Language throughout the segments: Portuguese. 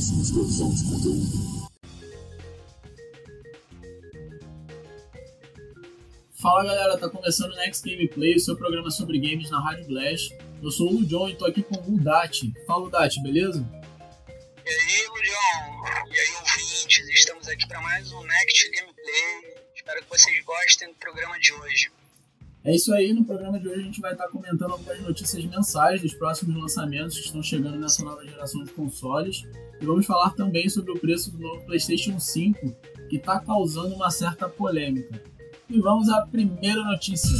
explosão de conteúdo. Fala galera, tá começando o Next Gameplay, o seu programa sobre games na Rádio Blast. Eu sou o Lujon e tô aqui com o Dati. Fala Dati, beleza? E aí, Lujon? E aí, ouvintes? Estamos aqui para mais um Next Gameplay. Espero que vocês gostem do programa de hoje. É isso aí, no programa de hoje a gente vai estar comentando algumas notícias mensais dos próximos lançamentos que estão chegando nessa nova geração de consoles. E vamos falar também sobre o preço do novo PlayStation 5, que está causando uma certa polêmica. E vamos à primeira notícia.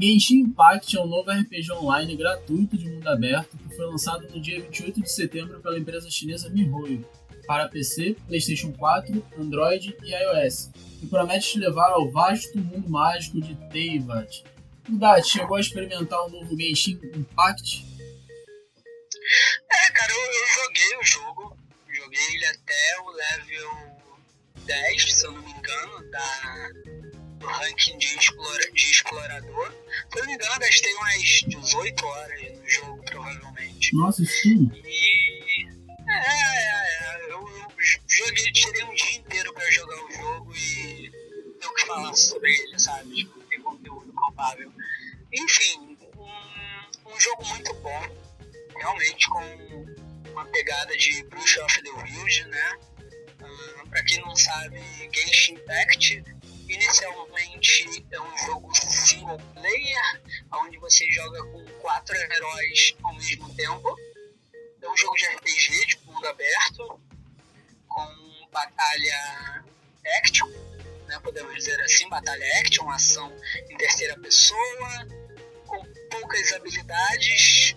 Genshin Impact é um novo RPG online gratuito de mundo aberto que foi lançado no dia 28 de setembro pela empresa chinesa MiHoYo para PC, PlayStation 4, Android e iOS e promete te levar ao vasto mundo mágico de Teyvat. O Dat chegou a experimentar o novo Genshin Impact? É, cara, eu, eu, joguei o jogo, joguei ele até o level 10, se eu não me engano, da, ranking de, explora, de explorador. Se eu não me engano, eu gastei umas 18 horas no jogo, provavelmente. Nossa, sim. E. É, é, é eu, eu joguei, tirei um dia inteiro pra jogar o jogo e ter o que falar sobre ele, sabe? Tipo, ter conteúdo palpável. Enfim, um, um jogo muito bom realmente com uma pegada de Bruce of the Wild, né? Uh, pra quem não sabe, Genshin Impact inicialmente é um jogo single player, onde você joga com quatro heróis ao mesmo tempo. É um jogo de RPG de mundo aberto, com batalha action, né, podemos dizer assim, batalha action, ação em terceira pessoa, com poucas habilidades,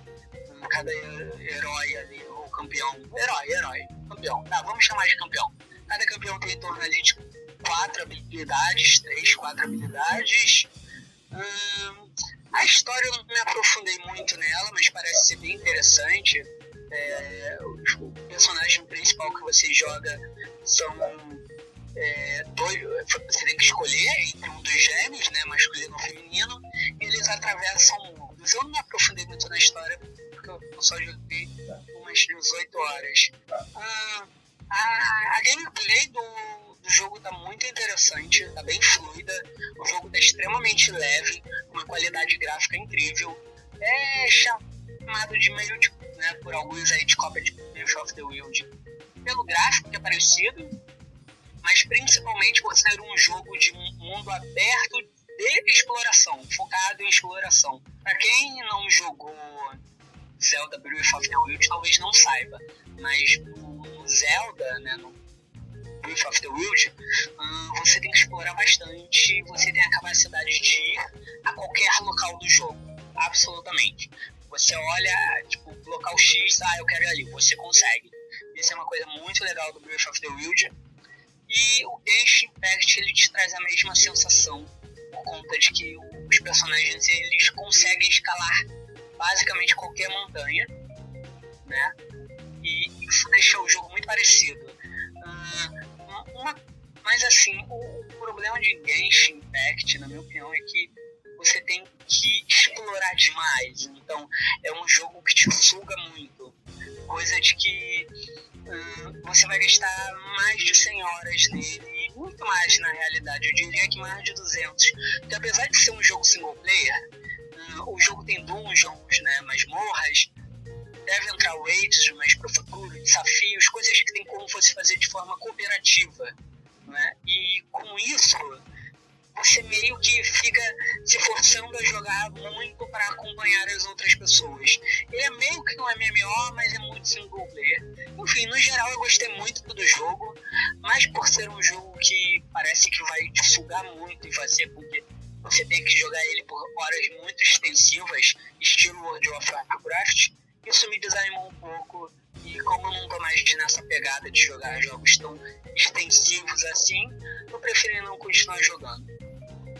cada herói ali, ou campeão. Herói, herói, campeão. Tá, vamos chamar de campeão. Cada campeão tem em torno ali de quatro habilidades, três, quatro habilidades. Hum, a história eu não me aprofundei muito nela, mas parece ser bem interessante. É, o, personagem principal que você joga são é, dois. Você tem que escolher entre um dos gêmeos, né, masculino ou feminino, e eles atravessam mundos. Eu não me aprofundei muito na história porque eu só joguei umas 18 horas. Ah, a, a gameplay do, do jogo tá muito interessante, tá bem fluida, o jogo tá extremamente leve, uma qualidade gráfica incrível. É chamado de meio de, né, por alguns aí de cópia de Breath of the Wild pelo gráfico que é parecido, mas principalmente por ser um jogo de mundo aberto de exploração, focado em exploração. Para quem não jogou Zelda Breath of the Wild talvez não saiba, mas no Zelda, né, no Breath of the Wild, hum, você tem que explorar bastante, você tem a capacidade de ir a qualquer local do jogo, absolutamente. Você olha, tipo, local X, ah, eu quero ir ali, você consegue. Isso é uma coisa muito legal do Breath of the Wild. E o Genshin Impact, ele te traz a mesma sensação, por conta de que os personagens, eles conseguem escalar basicamente qualquer montanha, né? E isso deixa o jogo muito parecido. Uh, mas assim, o, o, problema de Genshin Impact, na minha opinião, é que você tem que explorar demais. Então, é um jogo que te suga muito. Coisa de que uh, você vai gastar mais de 100 horas nele, muito mais na realidade. Eu diria que mais de 200. Porque apesar de ser um jogo single player, o jogo tem dungeons, né, masmorras, deve entrar raids mais pro futuro, desafios, coisas que tem como você fazer de forma cooperativa. Né? E com isso, você meio que fica se forçando a jogar muito para acompanhar as outras pessoas. Ele é meio que um MMO, mas é muito single player. Enfim, no geral eu gostei muito do jogo, mas por ser um jogo que parece que vai te sugar muito e fazer com que você tem que jogar ele por horas muito extensivas, estilo World of Warcraft, isso me desanimou um pouco. E como eu não tô mais nessa pegada de jogar jogos tão extensivos assim, eu preferi não continuar jogando.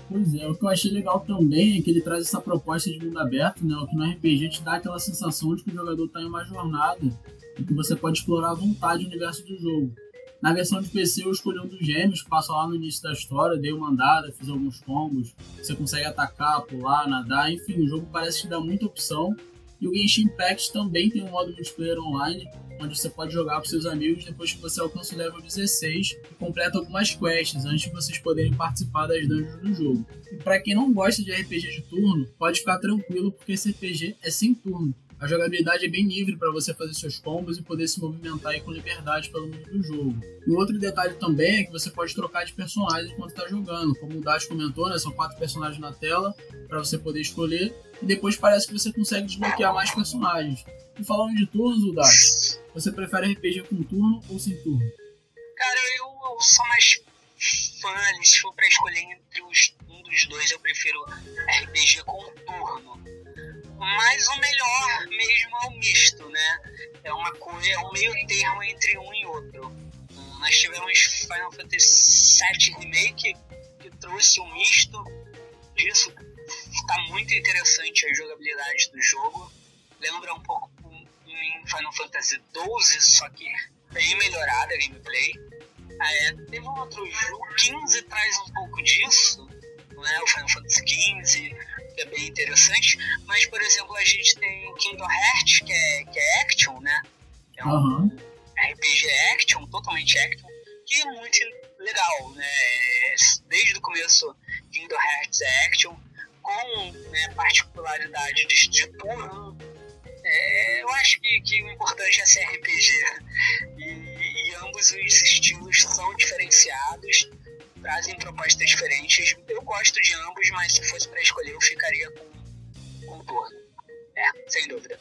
Pois é, o que eu achei legal também é que ele traz essa proposta de mundo aberto, né? O que no RPG te dá aquela sensação de que o jogador está em uma jornada e que você pode explorar à vontade o universo do jogo. Na versão de PC eu escolhi um dos gêmeos, que passa lá no início da história, dei uma andada, fiz alguns combos, você consegue atacar, pular, nadar, enfim, o jogo parece que dá muita opção. E o Genshin Impact também tem um modo multiplayer online, onde você pode jogar com seus amigos depois que você alcança o level 16 e completa algumas quests antes de vocês poderem participar das dungeons do jogo. E para quem não gosta de RPG de turno, pode ficar tranquilo porque esse RPG é sem turno. A jogabilidade é bem livre para você fazer seus combos e poder se movimentar com liberdade pelo mundo do jogo. Um outro detalhe também é que você pode trocar de personagens enquanto está jogando. Como o Dash comentou, né, são quatro personagens na tela para você poder escolher. E depois parece que você consegue desbloquear mais personagens. E falando de turnos, Dash, você prefere RPG com turno ou sem turno? Cara, eu, sou mais fã, se for pra escolher entre os, um dos dois, eu prefiro RPG com turno mas o melhor mesmo é o misto, né? É uma coisa, é um meio termo entre um e outro. Nós tivemos Final Fantasy VII Remake que trouxe um misto disso. Está muito interessante a jogabilidade do jogo. Lembra um pouco em Final Fantasy XII, só que bem melhorada a gameplay. É, teve um outro jogo, 15 traz um pouco disso, né? O Final Fantasy XV que é bem interessante. Mas, por exemplo, a gente tem Kingdom Hearts, que é, que é action, né? É um uhum. RPG action, totalmente action, que é muito legal, né? Desde o começo, Kingdom Hearts é action, com né, particularidade de, de turno. É, eu acho que, que o importante é ser RPG. E, e ambos os estilos são diferenciados trazem propostas diferentes. Eu gosto de ambos, mas se fosse para escolher, eu ficaria com, com Torno. É, sem dúvida.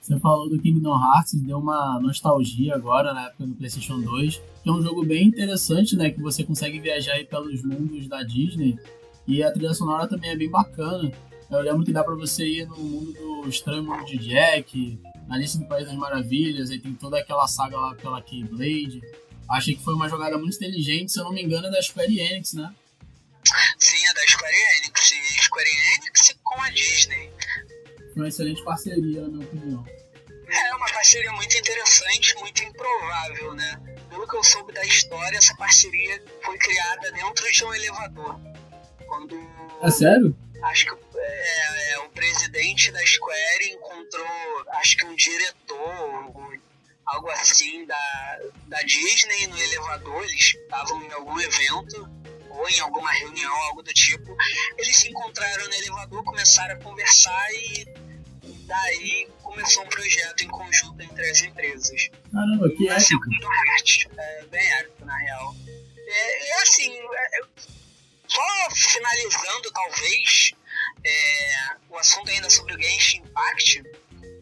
Você falou do Kingdom Hearts, deu uma nostalgia agora na época do PlayStation 2, que é um jogo bem interessante, né? Que você consegue viajar aí pelos mundos da Disney e a trilha sonora também é bem bacana. Eu lembro que dá pra você ir no mundo do Estranho Mundo de Jack, na lista do País das Maravilhas, aí tem toda aquela saga lá pela Keyblade. Achei que foi uma jogada muito inteligente, se eu não me engano, é da Square Enix, né? Sim, é da Square Enix. E Square Enix com a Disney. Foi uma excelente parceria, na minha opinião. É uma parceria muito interessante, muito improvável, né? Pelo que eu soube da história, essa parceria foi criada dentro de um elevador. Quando. É sério? Acho que é, é, o presidente da Square encontrou, acho que um diretor, algo assim da, da Disney no elevador, eles estavam em algum evento ou em alguma reunião, algo do tipo. Eles se encontraram no elevador, começaram a conversar e daí começou um projeto em conjunto entre as empresas. Caramba, que épico. É, bem épico, na real. É, é assim, é, só finalizando, talvez, é, o assunto ainda sobre o Genshin Impact,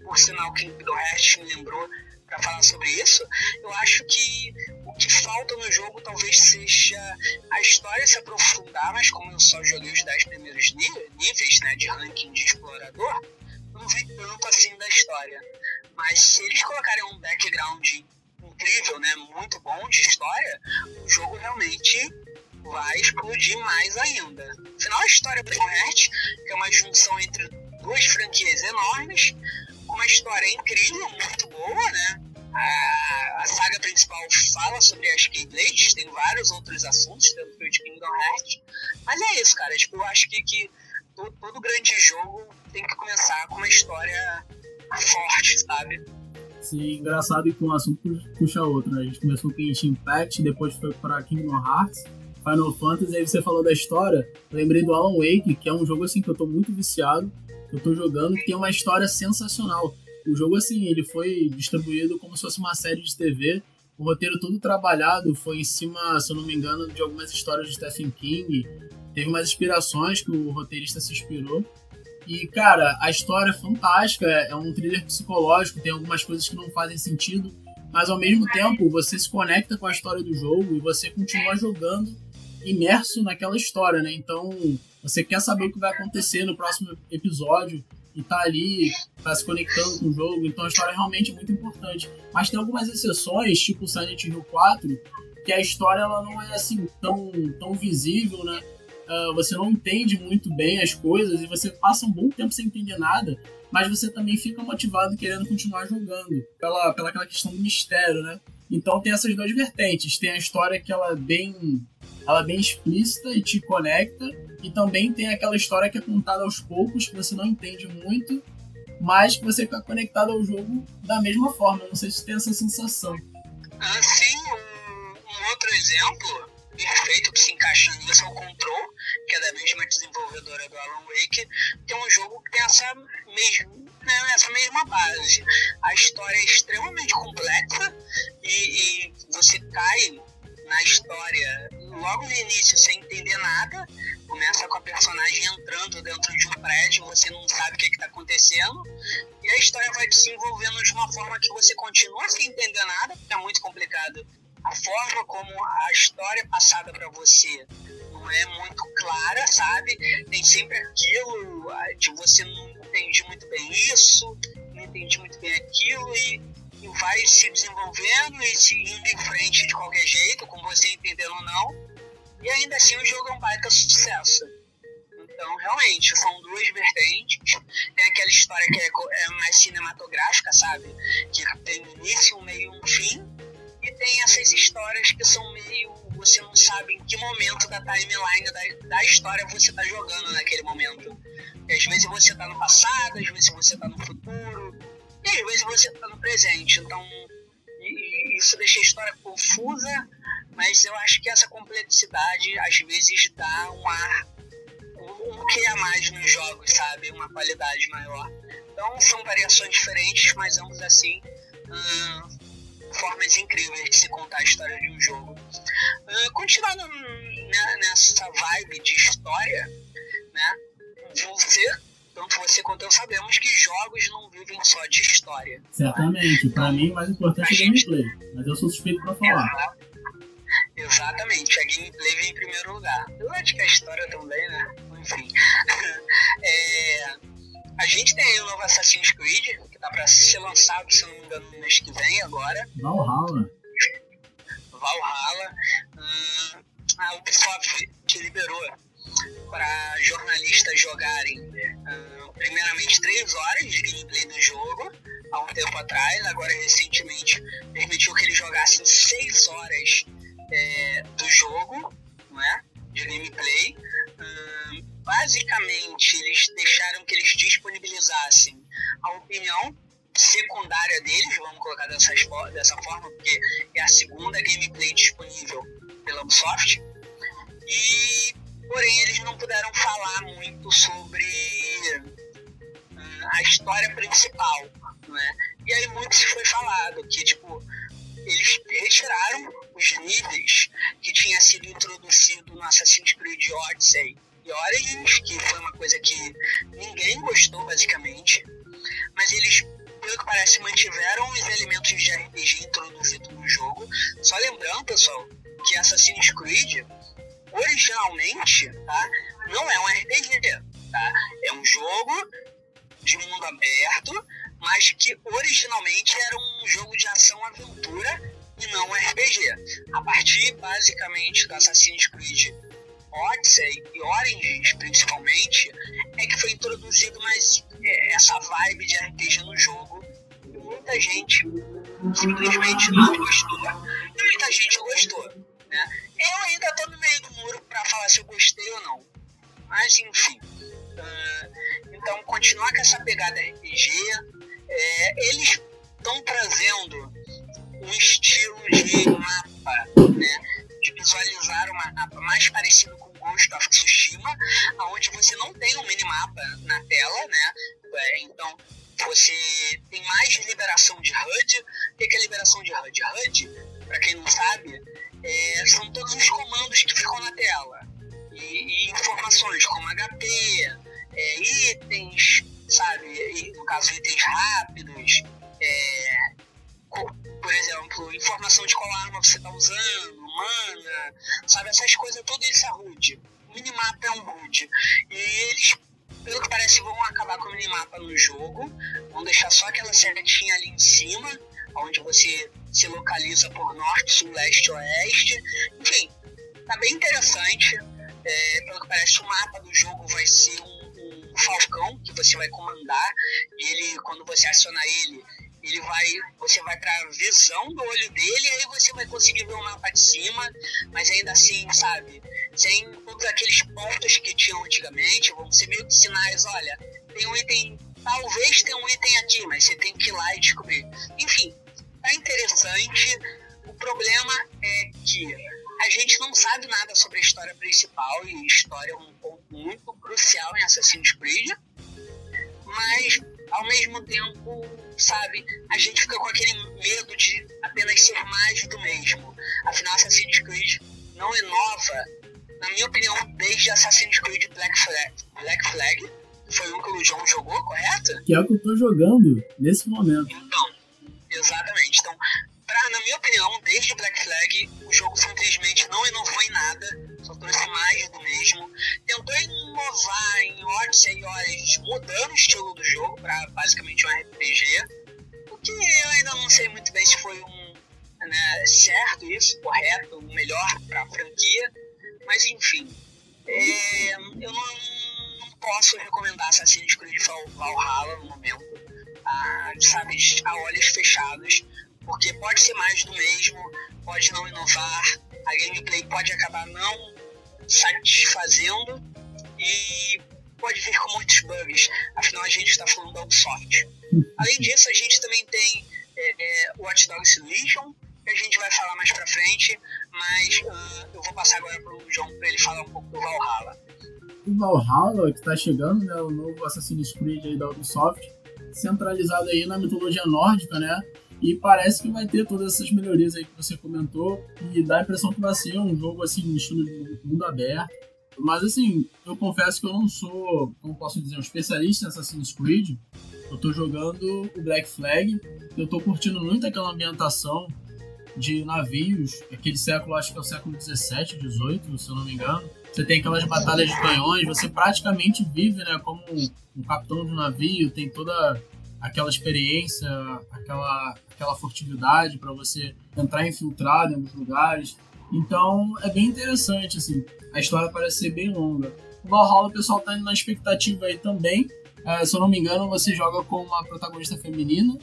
por sinal que o Hearts me lembrou para falar sobre isso, eu acho que o que falta no jogo talvez seja a história se aprofundar, mas como eu só joguei os 10 primeiros níveis né, de ranking de explorador, não vi tanto assim da história. Mas se eles colocarem um background incrível, né, muito bom de história, o jogo realmente vai explodir mais ainda. Afinal, a história Heart, que é uma junção entre duas franquias enormes, uma história incrível, muito boa, né? A, a saga principal fala sobre as Keyblades, tem vários outros assuntos dentro de Kingdom Hearts. Mas é isso, cara. Tipo, eu acho que, que todo, todo grande jogo tem que começar com uma história forte, sabe? Sim, engraçado que um assunto puxa outro, né? A gente começou com Genshin Impact, depois foi para Kingdom Hearts, Final Fantasy, aí você falou da história, lembrei do Alan Wake, que é um jogo assim que eu tô muito viciado, eu tô jogando, que tem uma história sensacional. O jogo, assim, ele foi distribuído como se fosse uma série de TV. O roteiro todo trabalhado foi em cima, se eu não me engano, de algumas histórias de Stephen King. Teve umas inspirações que o roteirista se inspirou. E, cara, a história é fantástica. É um thriller psicológico, tem algumas coisas que não fazem sentido. Mas, ao mesmo tempo, você se conecta com a história do jogo e você continua jogando imerso naquela história, né? Então, você quer saber o que vai acontecer no próximo episódio e tá ali, tá se conectando com o jogo, então a história é realmente muito importante. Mas tem algumas exceções, tipo Silent Hill 4, que a história ela não é assim tão, tão visível, né? Uh, você não entende muito bem as coisas e você passa um bom tempo sem entender nada, mas você também fica motivado querendo continuar jogando, pela, pela aquela questão do mistério, né? Então tem essas duas vertentes. Tem a história que ela é bem, ela é bem explícita e te conecta, e também tem aquela história que é contada aos poucos, que você não entende muito, mas que você fica conectado ao jogo da mesma forma. Não sei se tem essa sensação. Ah, sim, um, um outro exemplo perfeito que se encaixa nisso é o Control, que é da mesma desenvolvedora do Alan Wake, é um jogo que tem essa mesma, né, essa mesma base. A história é extremamente complexa e, e você cai na história logo no início sem entender nada. Começa com a personagem entrando dentro de um prédio, você não sabe o que está acontecendo, e a história vai se desenvolvendo de uma forma que você continua sem entender nada, porque é muito complicado. A forma como a história é passada para você não é muito clara, sabe? Tem sempre aquilo de você não entende muito bem isso, não entendi muito bem aquilo, e e vai se desenvolvendo e se indo em frente de qualquer jeito, com você entendendo ou não. E ainda assim o jogo é um baita sucesso. Então, realmente, são duas vertentes. Tem aquela história que é, é mais cinematográfica, sabe? Que tem um início, um meio e um fim. E tem essas histórias que são meio. Você não sabe em que momento da timeline da, da história você está jogando naquele momento. E às vezes você está no passado, às vezes você está no futuro e às vezes você está no presente. Então, isso deixa a história confusa, mas eu acho que essa complexidade às vezes dá um ar, um que a mais nos jogos, sabe? Uma qualidade maior. Então, são variações diferentes, mas ambos assim. Hum, formas incríveis de se contar a história de um jogo. Uh, continuando né, nessa vibe de história, né? Você tanto você quanto eu sabemos que jogos não vivem só de história. Certamente. Para mim, o mais importante é gente... gameplay. Mas eu sou suspeito para falar. Exatamente. A gameplay vem em primeiro lugar. Eu acho que a história também, né? Enfim. é... A gente tem o novo Assassin's Creed, que tá para ser lançado, se não me engano, no mês que vem agora. Valhalla. Valhalla. Hum, a Ubisoft que liberou para jornalistas jogarem uh, primeiramente três horas de gameplay do jogo há um tempo atrás, agora recentemente permitiu que eles jogassem seis horas é, do jogo, não é? De gameplay. Uh, basicamente, eles deixaram que eles disponibilizassem a opinião secundária deles, vamos colocar dessa, dessa forma, porque é a segunda gameplay disponível pela Ubisoft. E porém eles não puderam falar muito sobre uh, a história principal, né? E aí muito se foi falado que tipo eles retiraram os níveis que tinha sido introduzido no Assassin's Creed Odyssey e Origins, que foi uma coisa que ninguém gostou basicamente, mas eles pelo que parece mantiveram os elementos de RPG introduzidos no jogo. Só lembrando, pessoal, que Assassin's Creed originalmente, tá? Não é um RPG, tá? É um jogo de mundo aberto, mas que originalmente era um jogo de ação-aventura e não um RPG. A partir, basicamente, do Assassin's Creed Odyssey e Origins, principalmente, é que foi introduzido mais é, essa vibe de RPG no jogo. E muita gente simplesmente não gostou. E muita gente gostou. Né? Eu ainda estou no meio do muro para falar se eu gostei ou não. Mas enfim. Uh, então, continuar com essa pegada RPG. É, eles estão trazendo um estilo de mapa, né? De visualizar o mapa mais parecido com Ghost of Tsushima, onde você não tem um minimapa na tela, né? É, então você tem mais liberação de HUD. O que é liberação de HUD? HUD, para quem não sabe, é, são todos os comandos que ficam na tela. E, e informações como HP, é, itens, sabe? E, no caso, itens rápidos. É, por exemplo, informação de qual arma você está usando, mana, sabe? Essas coisas, tudo isso é HUD. O minimapa é um HUD. E eles, pelo que parece, vão acabar com o minimapa no jogo, vão deixar só aquela setinha ali em cima onde você se localiza por norte, sul, leste, oeste. Enfim, tá bem interessante. É, pelo que parece, o mapa do jogo vai ser um, um falcão que você vai comandar. E ele, quando você acionar ele, ele vai, você vai para a visão do olho dele, aí você vai conseguir ver o mapa de cima, mas ainda assim, sabe, sem todos aqueles pontos que tinham antigamente, vão ser meio que sinais, olha, tem um item, talvez tenha um item aqui, mas você tem que ir lá e descobrir. Enfim, tá interessante. O problema é que a gente não sabe nada sobre a história principal, e história é um ponto muito crucial em Assassin's Creed, mas ao mesmo tempo, sabe, a gente fica com aquele medo de apenas ser mais do mesmo. Afinal, Assassin's Creed não inova, na minha opinião, desde Assassin's Creed Black Flag. Black Flag foi um que o João jogou, correto? Que é o que eu tô jogando nesse momento. Então, exatamente. Então, pra, na minha opinião, desde Black Flag, o jogo simplesmente não inovou em nada só trouxe mais do mesmo. Tentou inovar em Odyssey e Origins, mudando o estilo do jogo para basicamente um RPG. O que eu ainda não sei muito bem se foi um né, certo isso, correto, melhor para a franquia. Mas enfim, é, eu não, não, posso recomendar Assassin's Creed Valhalla no momento, a, sabe, a olhos fechados, porque pode ser mais do mesmo, pode não inovar, a gameplay pode acabar não satisfazendo e pode vir com muitos bugs. Afinal, a gente está falando da Ubisoft. Além disso, a gente também tem é, é, Watch Dogs Legion, que a gente vai falar mais pra frente, mas uh, eu vou passar agora pro João para ele falar um pouco do Valhalla. O Valhalla, que está chegando, né, o novo Assassin's Creed aí da Ubisoft, centralizado aí na mitologia nórdica, né? E parece que vai ter todas essas melhorias aí que você comentou. E dá a impressão que vai ser um jogo assim, no estilo de mundo aberto. Mas assim, eu confesso que eu não sou, como posso dizer, um especialista em Assassin's Creed. Eu tô jogando o Black Flag. Eu tô curtindo muito aquela ambientação de navios, aquele século, acho que é o século 17, 18, se eu não me engano. Você tem aquelas batalhas de canhões, você praticamente vive, né, como um capitão de um navio, tem toda aquela experiência, aquela aquela furtividade para você entrar infiltrado em alguns lugares. Então é bem interessante, assim. A história parece ser bem longa. O Valhalla, o pessoal tá indo na expectativa aí também. É, se eu não me engano, você joga com uma protagonista feminina.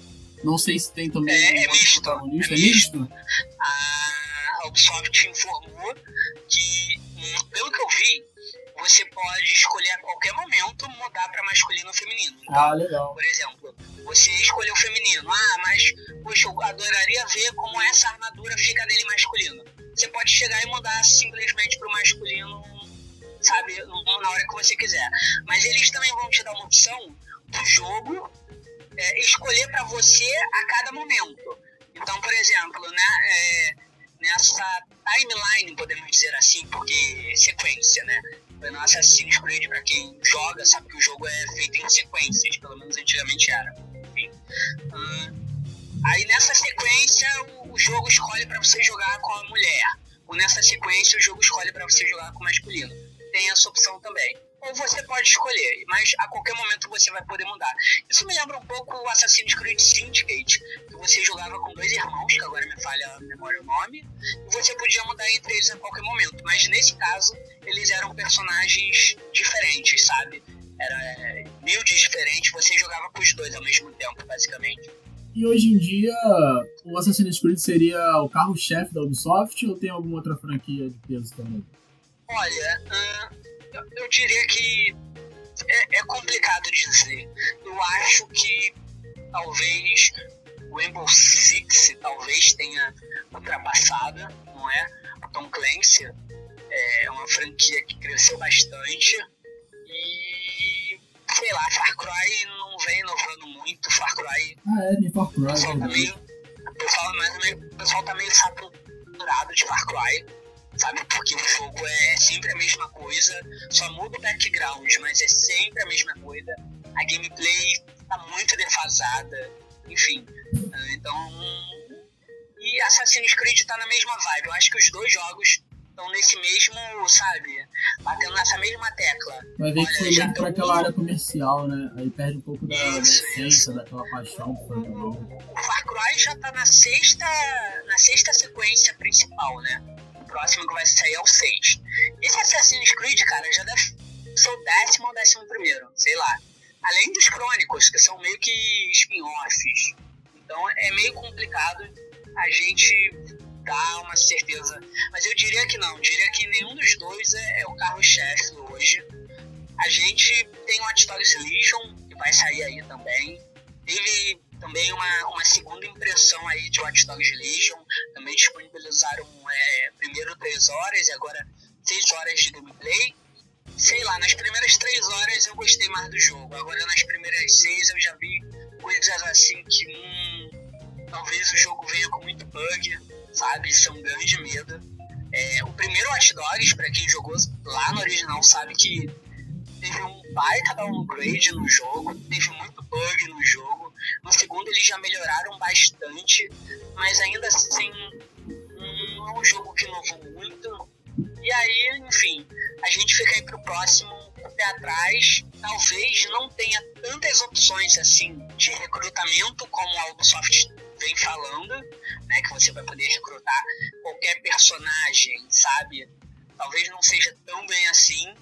Não sei se tem também é, é misto. protagonista. É, é misto? A Ubisoft informou que, hum, pelo que eu vi, você pode escolher a qualquer momento mudar para masculino ou feminino. Então, ah, legal. Por exemplo, você escolheu feminino. Ah, mas poxa, eu adoraria ver como essa armadura fica dele masculino. Você pode chegar e mudar simplesmente para o masculino, sabe, na hora que você quiser. Mas eles também vão te dar uma opção do jogo é, escolher para você a cada momento. Então, por exemplo, né, é, nessa timeline, podemos dizer assim, porque sequência, né? No Assassin's Creed, para quem joga, sabe que o jogo é feito em sequências, pelo menos antigamente era. Enfim. Hum, aí nessa sequência, o, o jogo escolhe para você jogar com a mulher. Ou nessa sequência, o jogo escolhe para você jogar com o masculino. Tem essa opção também ou você pode escolher, mas a qualquer momento você vai poder mudar. Isso me lembra um pouco o Assassin's Creed Syndicate, que você jogava com dois irmãos, que agora me falha a memória o nome, e você podia mudar entre eles a qualquer momento. Mas nesse caso, eles eram personagens diferentes, sabe? Era é, builds diferentes, você jogava com os dois ao mesmo tempo, basicamente. E hoje em dia, o Assassin's Creed seria o carro-chefe da Ubisoft ou tem alguma outra franquia de peso também? Olha, uh, eu diria que é, é complicado dizer. Eu acho que talvez o Rainbow Six talvez tenha ultrapassado, não é? O Tom Clancy é uma franquia que cresceu bastante e sei lá, Far Cry não vem inovando muito. Far Cry. Ah, é, de Far Cry. O pessoal, tá meio, o pessoal, o pessoal tá meio saturado de Far Cry sabe? Porque o jogo é sempre a mesma coisa, só muda o background, mas é sempre a mesma coisa. A gameplay tá muito defasada, enfim. Então. E Assassin's Creed tá na mesma vibe. Eu acho que os dois jogos estão nesse mesmo, sabe? Batendo nessa mesma tecla. Vai ver que foi muito pra aquela área comercial, né? Aí perde um pouco da, essência, daquela paixão que foi o, o Far Cry já tá na sexta, na sexta sequência principal, né? Próximo que vai sair é o 6. Esse Assassin's Creed, cara, já deve ser o décimo ou décimo primeiro, sei lá. Além dos crônicos, que são meio que spin-offs. Então é meio complicado a gente dar uma certeza. Mas eu diria que não, diria que nenhum dos dois é, é o carro-chefe hoje. A gente tem o Dogs Legion, que vai sair aí também. Teve também uma, uma segunda impressão aí de Watch Dogs Legion. Também disponibilizaram é, primeiro 3 horas e agora 6 horas de gameplay. Sei lá, nas primeiras 3 horas eu gostei mais do jogo. Agora nas primeiras 6 eu já vi coisas assim que hum, talvez o jogo venha com muito bug, sabe? Isso é um grande medo. É, o primeiro Watch Dogs, pra quem jogou lá no original, sabe que teve um baita downgrade no jogo, teve muito bug no jogo. No segundo eles já melhoraram bastante, mas ainda assim não é um jogo que inovou muito. E aí, enfim, a gente fica aí pro próximo pé atrás. Talvez não tenha tantas opções assim de recrutamento como a Ubisoft vem falando, né? Que você vai poder recrutar qualquer personagem, sabe? Talvez não seja tão bem assim.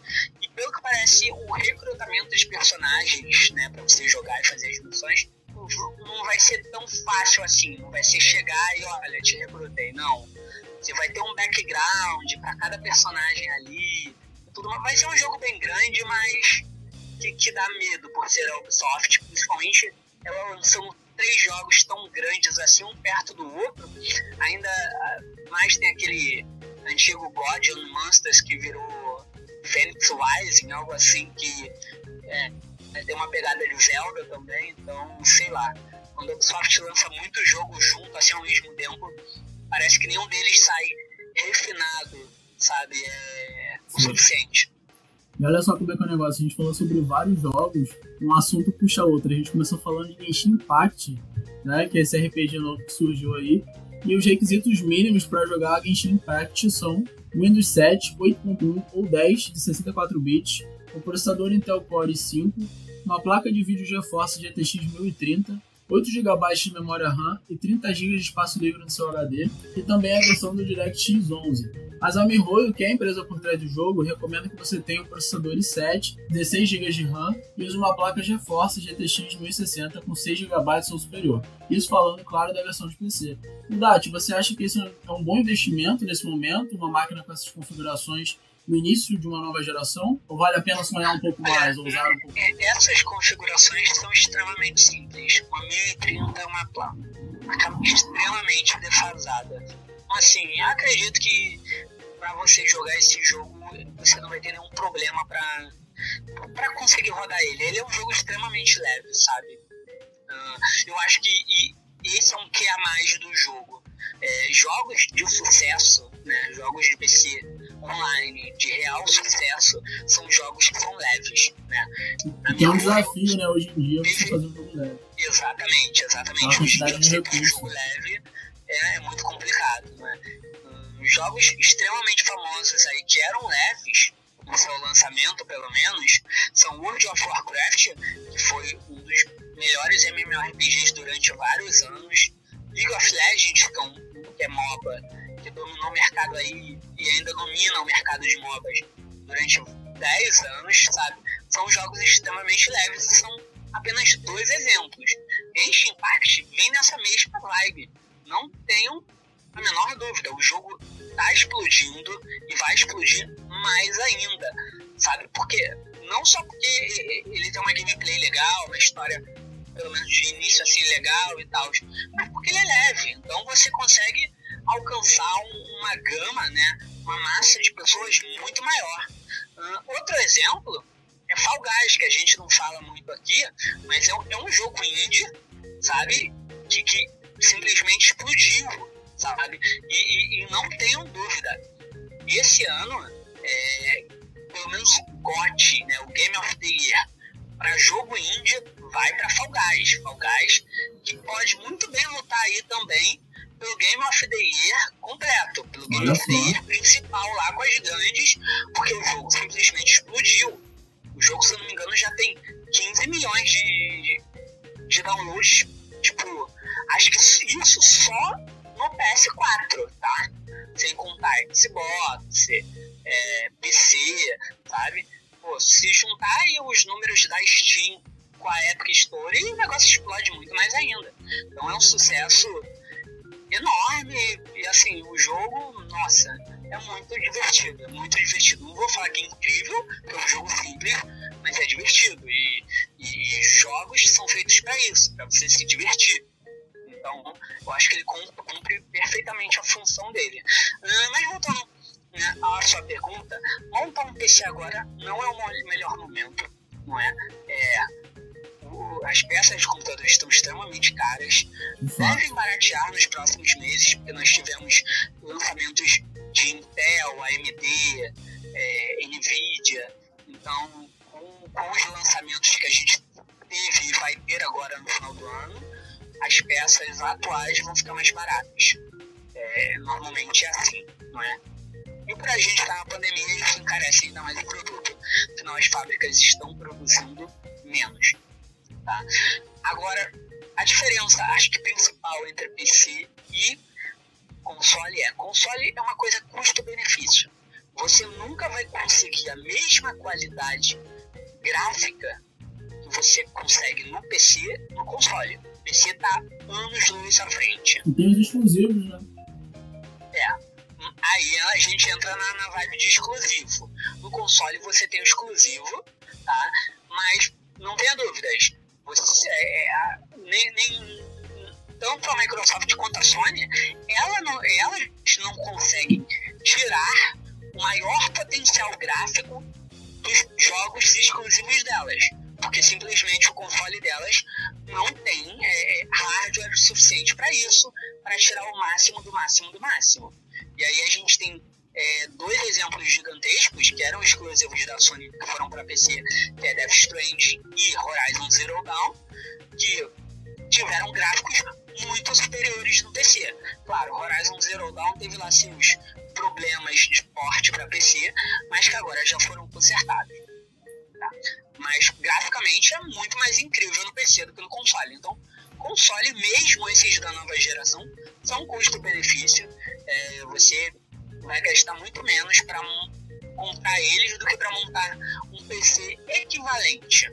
E pelo que parece, o recrutamento dos personagens, né, para você jogar e fazer as missões, não vai ser tão fácil assim. Não vai ser chegar e olha, te recrutei. Não. Você vai ter um background para cada personagem ali. Tudo, vai ser um jogo bem grande, mas que, que dá medo por ser a Ubisoft, principalmente ela lançando três jogos tão grandes assim, um perto do outro. Ainda ah, mais tem aquele antigo God and Monsters que virou Phoenix Rising, algo assim que é, tem uma pegada de Zelda também, então sei lá. Quando a Ubisoft lança muito jogo junto, assim ao mesmo tempo, parece que nenhum deles sai refinado, sabe? É o suficiente. E olha só como é que é o negócio, a gente falou sobre vários jogos, um assunto puxa outro. A gente começou falando de Genshin Impact, né, que é esse RPG novo que surgiu aí, e os requisitos mínimos para jogar Genshin Impact são Windows 7, 8.1 ou 10 de 64 bits, um processador Intel Core i5, uma placa de vídeo GeForce GTX 1030, 8 GB de memória RAM e 30 GB de espaço livre no seu HD, e também a versão do DirectX 11. Mas a MiHoYo, que é a empresa por trás do jogo, recomenda que você tenha um processador i7, 16 GB de RAM e use uma placa GeForce GTX 1060 com 6 GB ou superior. Isso falando, claro, da versão de PC. Dati, você acha que esse é um bom investimento nesse momento, uma máquina com essas configurações no início de uma nova geração? Ou vale a pena sonhar um pouco mais, usar um pouco mais? É, essas configurações são extremamente simples. Uma 1030 é uma placa extremamente defasada. Assim, acredito que para você jogar esse jogo você não vai ter nenhum problema para para conseguir rodar ele. Ele é um jogo extremamente leve, sabe? Uh, eu acho que e, esse é um que a mais do jogo. É, jogos de sucesso, né, jogos de PC online de real sucesso são jogos que são leves, né? Tem um desafio, né, hoje em dia, você fazer um jogo leve. Exatamente, exatamente. Hoje em dia você ter um jogo leve é, é muito complicado, né? jogos extremamente famosos aí que eram leves no seu lançamento, pelo menos, são World of Warcraft, que foi um dos melhores MMORPGs durante vários anos, League of Legends, que é, um, que é MOBA, que dominou o mercado aí e ainda domina o mercado de MOBAs durante 10 anos, sabe? São jogos extremamente leves e são apenas dois exemplos. Genshin Impact vem nessa mesma vibe. Não tenham a menor dúvida, o jogo tá explodindo e vai explodir mais ainda, sabe? Porque não só porque ele tem uma gameplay legal, uma história pelo menos de início assim legal e tal, mas porque ele é leve, então você consegue alcançar uma gama, né, uma massa de pessoas muito maior. Uh, outro exemplo é Fall Guys, que a gente não fala muito aqui, mas é um, é um jogo indie, sabe, que, que simplesmente explodiu sabe? E, e, e não tenham dúvida, esse ano, é, pelo menos o GOT, né, o Game of the Year, para jogo indie, vai para Fall Guys. Fall Guys, que pode muito bem lutar aí também pelo Game of the Year completo, pelo Game Olha of the Year principal lá com as grandes, porque o jogo simplesmente explodiu. O jogo, se eu não me engano, já tem 15 milhões de, de downloads. Tipo, acho que isso só no PS4, tá? Sem contar Xbox, é, PC, sabe? Pô, se juntar aí os números da Steam com a Epic Store e o negócio explode muito mais ainda. Então é um sucesso enorme e assim, o jogo, nossa, é muito divertido, é muito divertido. Não vou falar que é incrível, porque é um jogo simples, mas é divertido. E, e, jogos são feitos para isso, para você se divertir. Então, eu acho que ele cumpre perfeitamente a função dele. Uh, mas voltando né, à sua pergunta, montar um PC agora não é o melhor momento, não é? é as peças de computador estão extremamente caras, devem baratear nos próximos meses, porque nós tivemos lançamentos de Intel, AMD, é, Nvidia, então com, com os lançamentos que a gente teve e vai ter agora no final do ano, as peças atuais vão ficar mais baratas. É, normalmente é assim, não é? E para a gente estar tá na pandemia, isso encarece ainda mais o produto. Afinal, as fábricas estão produzindo menos. Tá? Agora, a diferença, acho que principal entre PC e console é: console é uma coisa custo-benefício. Você nunca vai conseguir a mesma qualidade gráfica que você consegue no PC no console. O PC tá anos luz à frente. E tem os exclusivos, né? É. Aí a gente entra na, na vibe de exclusivo. No console você tem o exclusivo, tá? Mas não tenha dúvidas. Você, é, nem, nem, tanto a Microsoft quanto a Sony, ela não, elas não conseguem tirar o maior potencial gráfico dos jogos exclusivos delas. Porque simplesmente o console delas não tem é, hardware suficiente para isso, para tirar o máximo do máximo do máximo. E aí a gente tem é, dois exemplos gigantescos que eram exclusivos da Sony que foram para PC, que é Death Stranding e Horizon Zero Dawn, que tiveram gráficos muito superiores no PC. Claro, Horizon Zero Dawn teve lá seus problemas de porte para PC, mas que agora já foram consertados. Tá? Mas graficamente é muito mais incrível no PC do que no console. Então, console, mesmo esses da nova geração, são custo-benefício. É, você vai gastar muito menos para comprar eles do que para montar um PC equivalente.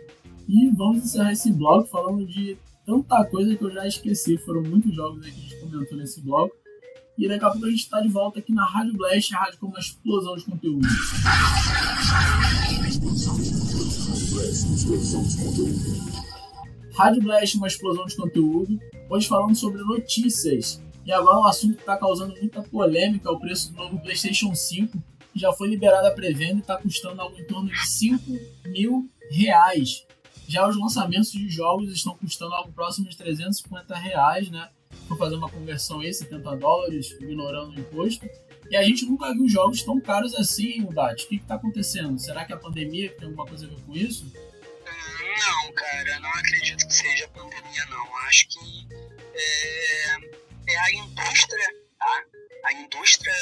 E vamos encerrar esse blog falando de tanta coisa que eu já esqueci. Foram muitos jogos que a gente comentou nesse blog. E daqui a pouco a gente está de volta aqui na Rádio Blast, a rádio com uma explosão de conteúdo. Rádio Blast, uma explosão de conteúdo. Hoje falando sobre notícias. E agora um assunto que está causando muita polêmica, é o preço do novo PlayStation 5, que já foi liberado a pré-venda e está custando algo em torno de 5 mil reais. Já os lançamentos de jogos estão custando algo próximo de 350 reais, né? Vou fazer uma conversão aí, 70 dólares, ignorando o imposto. E a gente nunca viu jogos tão caros assim, Mudati. O que está acontecendo? Será que a pandemia tem alguma coisa a ver com isso? Não, cara, não acredito que seja pandemia, não. Acho que é é a indústria, tá? A indústria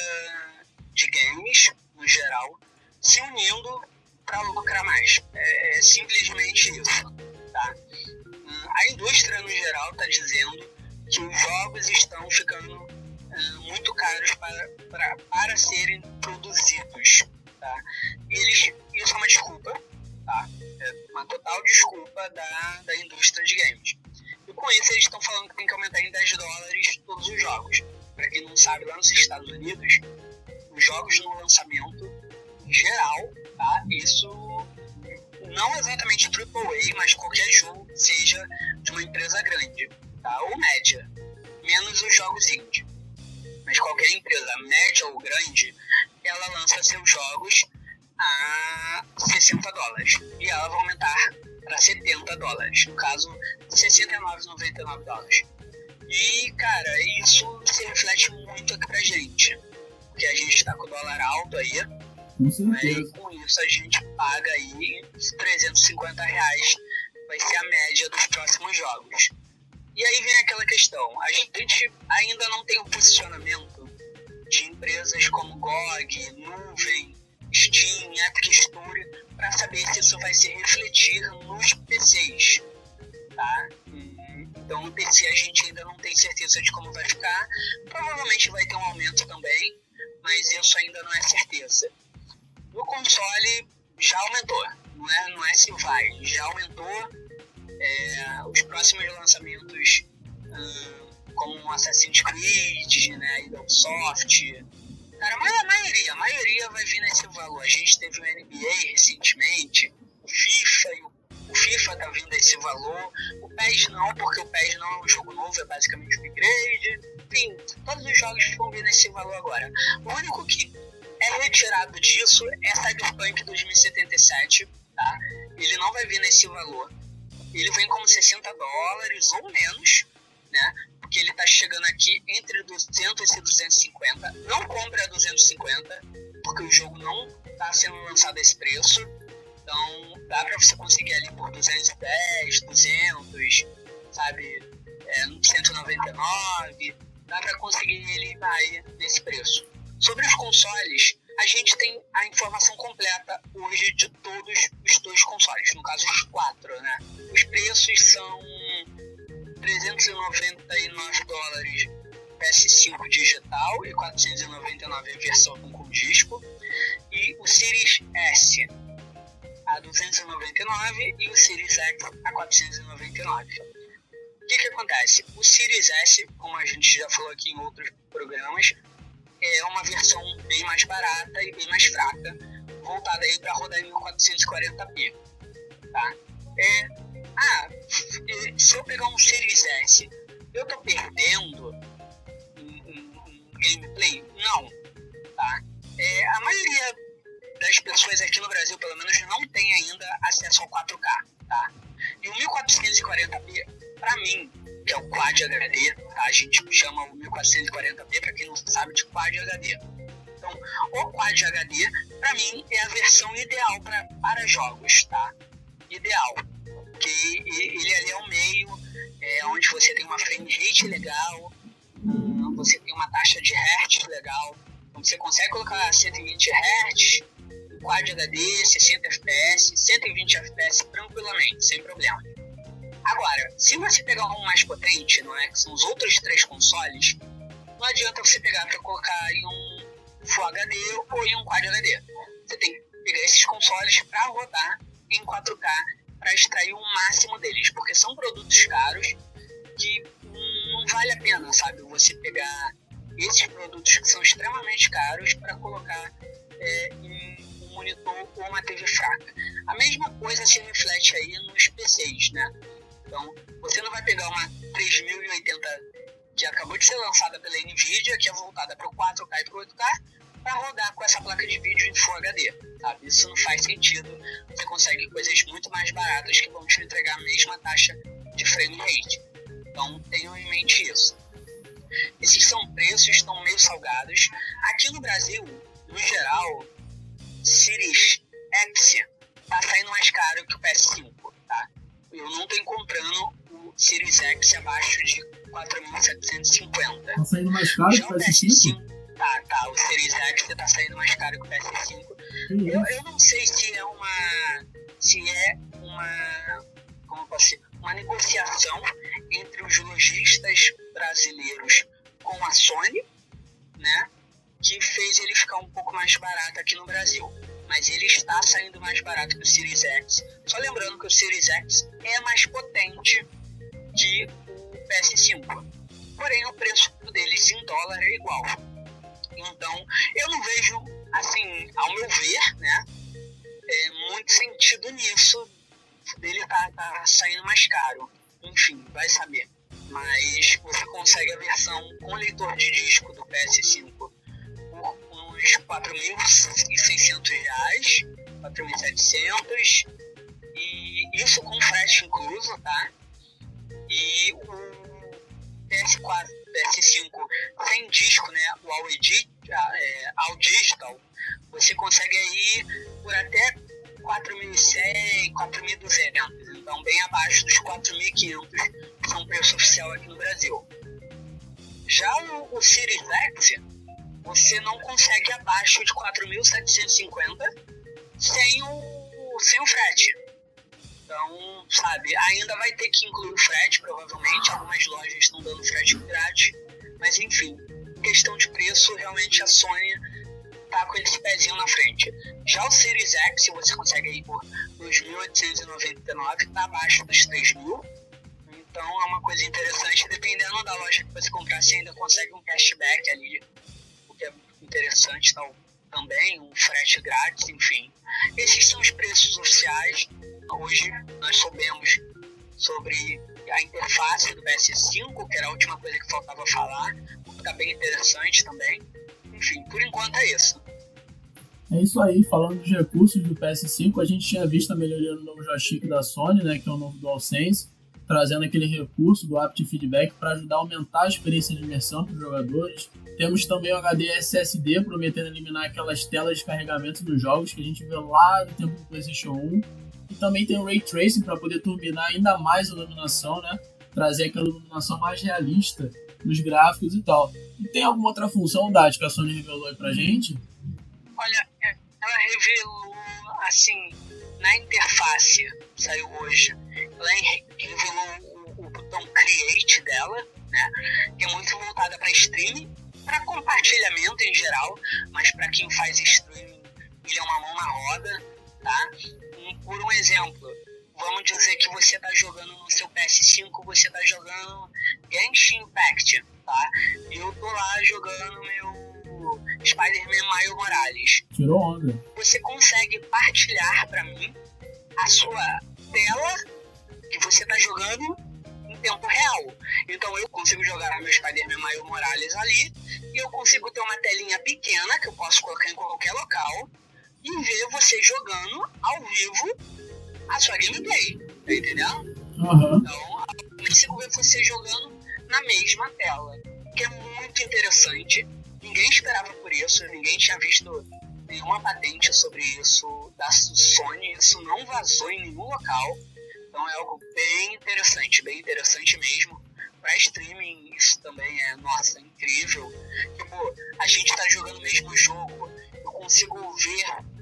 de games, no geral, se unindo para lucrar mais. É, é, simplesmente isso, tá? A indústria, no geral, está dizendo que os jogos estão ficando é, muito caros para, para, para serem produzidos, tá? E eles, isso é uma desculpa, tá? É uma total desculpa da, da indústria de games. Com isso eles estão falando que tem que aumentar em 10 dólares todos os jogos. Para quem não sabe, lá nos Estados Unidos, os jogos no lançamento geral, tá? Isso não exatamente AAA, mas qualquer jogo seja de uma empresa grande, tá? Ou média, menos os jogos indie. Mas qualquer empresa média ou grande, ela lança seus jogos a 60 dólares. E ela vai aumentar para 70 dólares. No caso, 69,99 dólares. E, cara, isso se reflete muito aqui pra gente. Porque a gente tá com o dólar alto aí. Com certeza. E com isso a gente paga aí 350 reais. Vai ser a média dos próximos jogos. E aí vem aquela questão. A gente ainda não tem um posicionamento de empresas como GOG, Nuvem, Steam, Epic Store, para saber se isso vai se refletir nos PCs, tá? Então no PC a gente ainda não tem certeza de como vai ficar. Provavelmente vai ter um aumento também, mas isso ainda não é certeza. No console já aumentou, não é, não é se vai, já aumentou. É, os próximos lançamentos, hum, como Assassin's Creed, né, Ubisoft, cara, mas a maioria, a maioria vai vir nesse valor. A gente teve o NBA recentemente, o FIFA e o o FIFA tá vindo esse valor, o PES não, porque o PES não é um jogo novo, é basicamente um upgrade. Enfim, todos os jogos vão vir nesse valor agora. O único que é retirado disso é Cyberpunk 2077, tá? Ele não vai vir nesse valor. Ele vem como 60 dólares ou menos, né? Porque ele tá chegando aqui entre 200 e 250. Não compre a 250, porque o jogo não tá sendo lançado a esse preço. Então, dá para você conseguir ali por 210, 200, sabe? É, 199. Dá para conseguir ele vai nesse preço. Sobre os consoles, a gente tem a informação completa hoje de todos os dois consoles, no caso os quatro, né? Os preços são 399 dólares PS5 digital e 499 a versão com disco. E o Series S a 299 e o Series X a 499. O que, que acontece? O Series S, como a gente já falou aqui em outros programas, é uma versão bem mais barata e bem mais fraca, voltada aí para rodar em 1440p. Tá? É, ah, se eu pegar um Series S, eu tô perdendo em, gameplay? Não. Tá? É, a maioria das pessoas aqui no Brasil, pelo menos, não tem ainda acesso ao 4K. Tá? E o 1440p, para mim, que é o Quad HD, tá? A gente chama o 1440p, para quem não sabe, de Quad HD. Então, o Quad HD, para mim, é a versão ideal pra, para jogos, tá? Ideal. Que ele ali é o meio, é onde você tem uma frame rate legal, hum, você tem uma taxa de hertz legal, então você consegue colocar 120 hertz, Quad HD, 60 fps, 120 fps tranquilamente, sem problema. Agora, se você pegar um mais potente, não é? Que são os outros três consoles, não adianta você pegar para colocar em um Full HD ou em um Quad HD. Você tem que pegar esses consoles para rodar em 4K para extrair o máximo deles, porque são produtos caros que não vale a pena, sabe? Você pegar esses produtos que são extremamente caros para colocar é, em um monitor ou uma TV fraca. A mesma coisa se reflete aí nos PCs, né? Então, você não vai pegar uma 3080 que acabou de ser lançada pela Nvidia, que é voltada para o 4K e para o 8K, para rodar com essa placa de vídeo em Full HD. Sabe? Isso não faz sentido. Você consegue coisas muito mais baratas que vão te entregar a mesma taxa de frame rate. Então, tenham em mente isso. Esses são preços, estão meio salgados. Aqui no Brasil, no geral, Series X está saindo mais caro que o PS5 eu não tô encontrando o Series X abaixo de 4.750. Tá saindo mais caro que o PS5? Tá, tá. O Series X tá saindo mais caro que o PS5. Eu, eu não sei se é uma. Se é uma. Como posso dizer? Uma negociação entre os lojistas brasileiros com a Sony, né? Que fez ele ficar um pouco mais barato aqui no Brasil mas ele está saindo mais barato que o Series X. Só lembrando que o Series X é mais potente que o PS5. Porém, o preço deles em dólar é igual. Então, eu não vejo, assim, ao meu ver, né, é, muito sentido nisso dele tá, tá saindo mais caro. Enfim, vai saber. Mas você consegue a versão com leitor de disco do PS5 uns 4.600 reais, 4.700 e isso com frete incluso, tá? E o PS4, PS5 sem disco, né? O Edit, é, Digital, você consegue aí por até 4.100, 4.200, então bem abaixo dos 4.500 que são o preço oficial aqui no Brasil. Já o, o Series X, você não consegue abaixo de 4.750 sem o, sem o frete. Então, sabe, ainda vai ter que incluir o frete, provavelmente. Algumas lojas estão dando frete grátis. Mas, enfim, questão de preço, realmente a Sony tá com esse pezinho na frente. Já o Series X, você consegue aí por 2.899, tá abaixo dos 3.000. Então é uma coisa interessante, dependendo da loja que você comprar, você ainda consegue um cashback ali, o que é interessante tal, também, um frete grátis, enfim. Esses são os preços oficiais. Hoje nós soubemos sobre a interface do PS5, que era a última coisa que faltava falar, está bem interessante também. Enfim, por enquanto é isso. É isso aí, falando dos recursos do PS5, a gente tinha visto a melhoria no novo joystick da Sony, né, que é o novo DualSense, trazendo aquele recurso do Apt Feedback para ajudar a aumentar a experiência de imersão para os jogadores. Temos também o HD SSD, prometendo eliminar aquelas telas de carregamento dos jogos que a gente vê lá no tempo do PlayStation 1. E também tem o Ray Tracing para poder turbinar ainda mais a iluminação, né? Trazer aquela iluminação mais realista nos gráficos e tal. E tem alguma outra função, Dati, que a Sony revelou aí pra gente? Olha, é, ela revelou, assim, na interface, saiu hoje, ela revelou o, o botão Create dela, né? Que é muito voltada para streaming, para compartilhamento em geral, mas para quem faz streaming, ele é uma mão na roda, tá? Por um exemplo, vamos dizer que você está jogando no seu PS5, você está jogando Genshin Impact, tá? E eu tô lá jogando meu Spider-Man Miles Morales. Tirou onda. Você consegue partilhar para mim a sua tela que você tá jogando em tempo real. Então eu consigo jogar meu Spider-Man Miles Morales ali e eu consigo ter uma telinha pequena que eu posso colocar em qualquer local e ver você jogando ao vivo a sua gameplay, tá entendendo? Uhum. Então, eu consigo ver você jogando na mesma tela, que é muito interessante. Ninguém esperava por isso, ninguém tinha visto nenhuma patente sobre isso da Sony, isso não vazou em nenhum local. Então é algo bem interessante, bem interessante mesmo. Para streaming, isso também é, nossa, incrível. Tipo, a gente tá jogando o mesmo jogo, eu consigo ver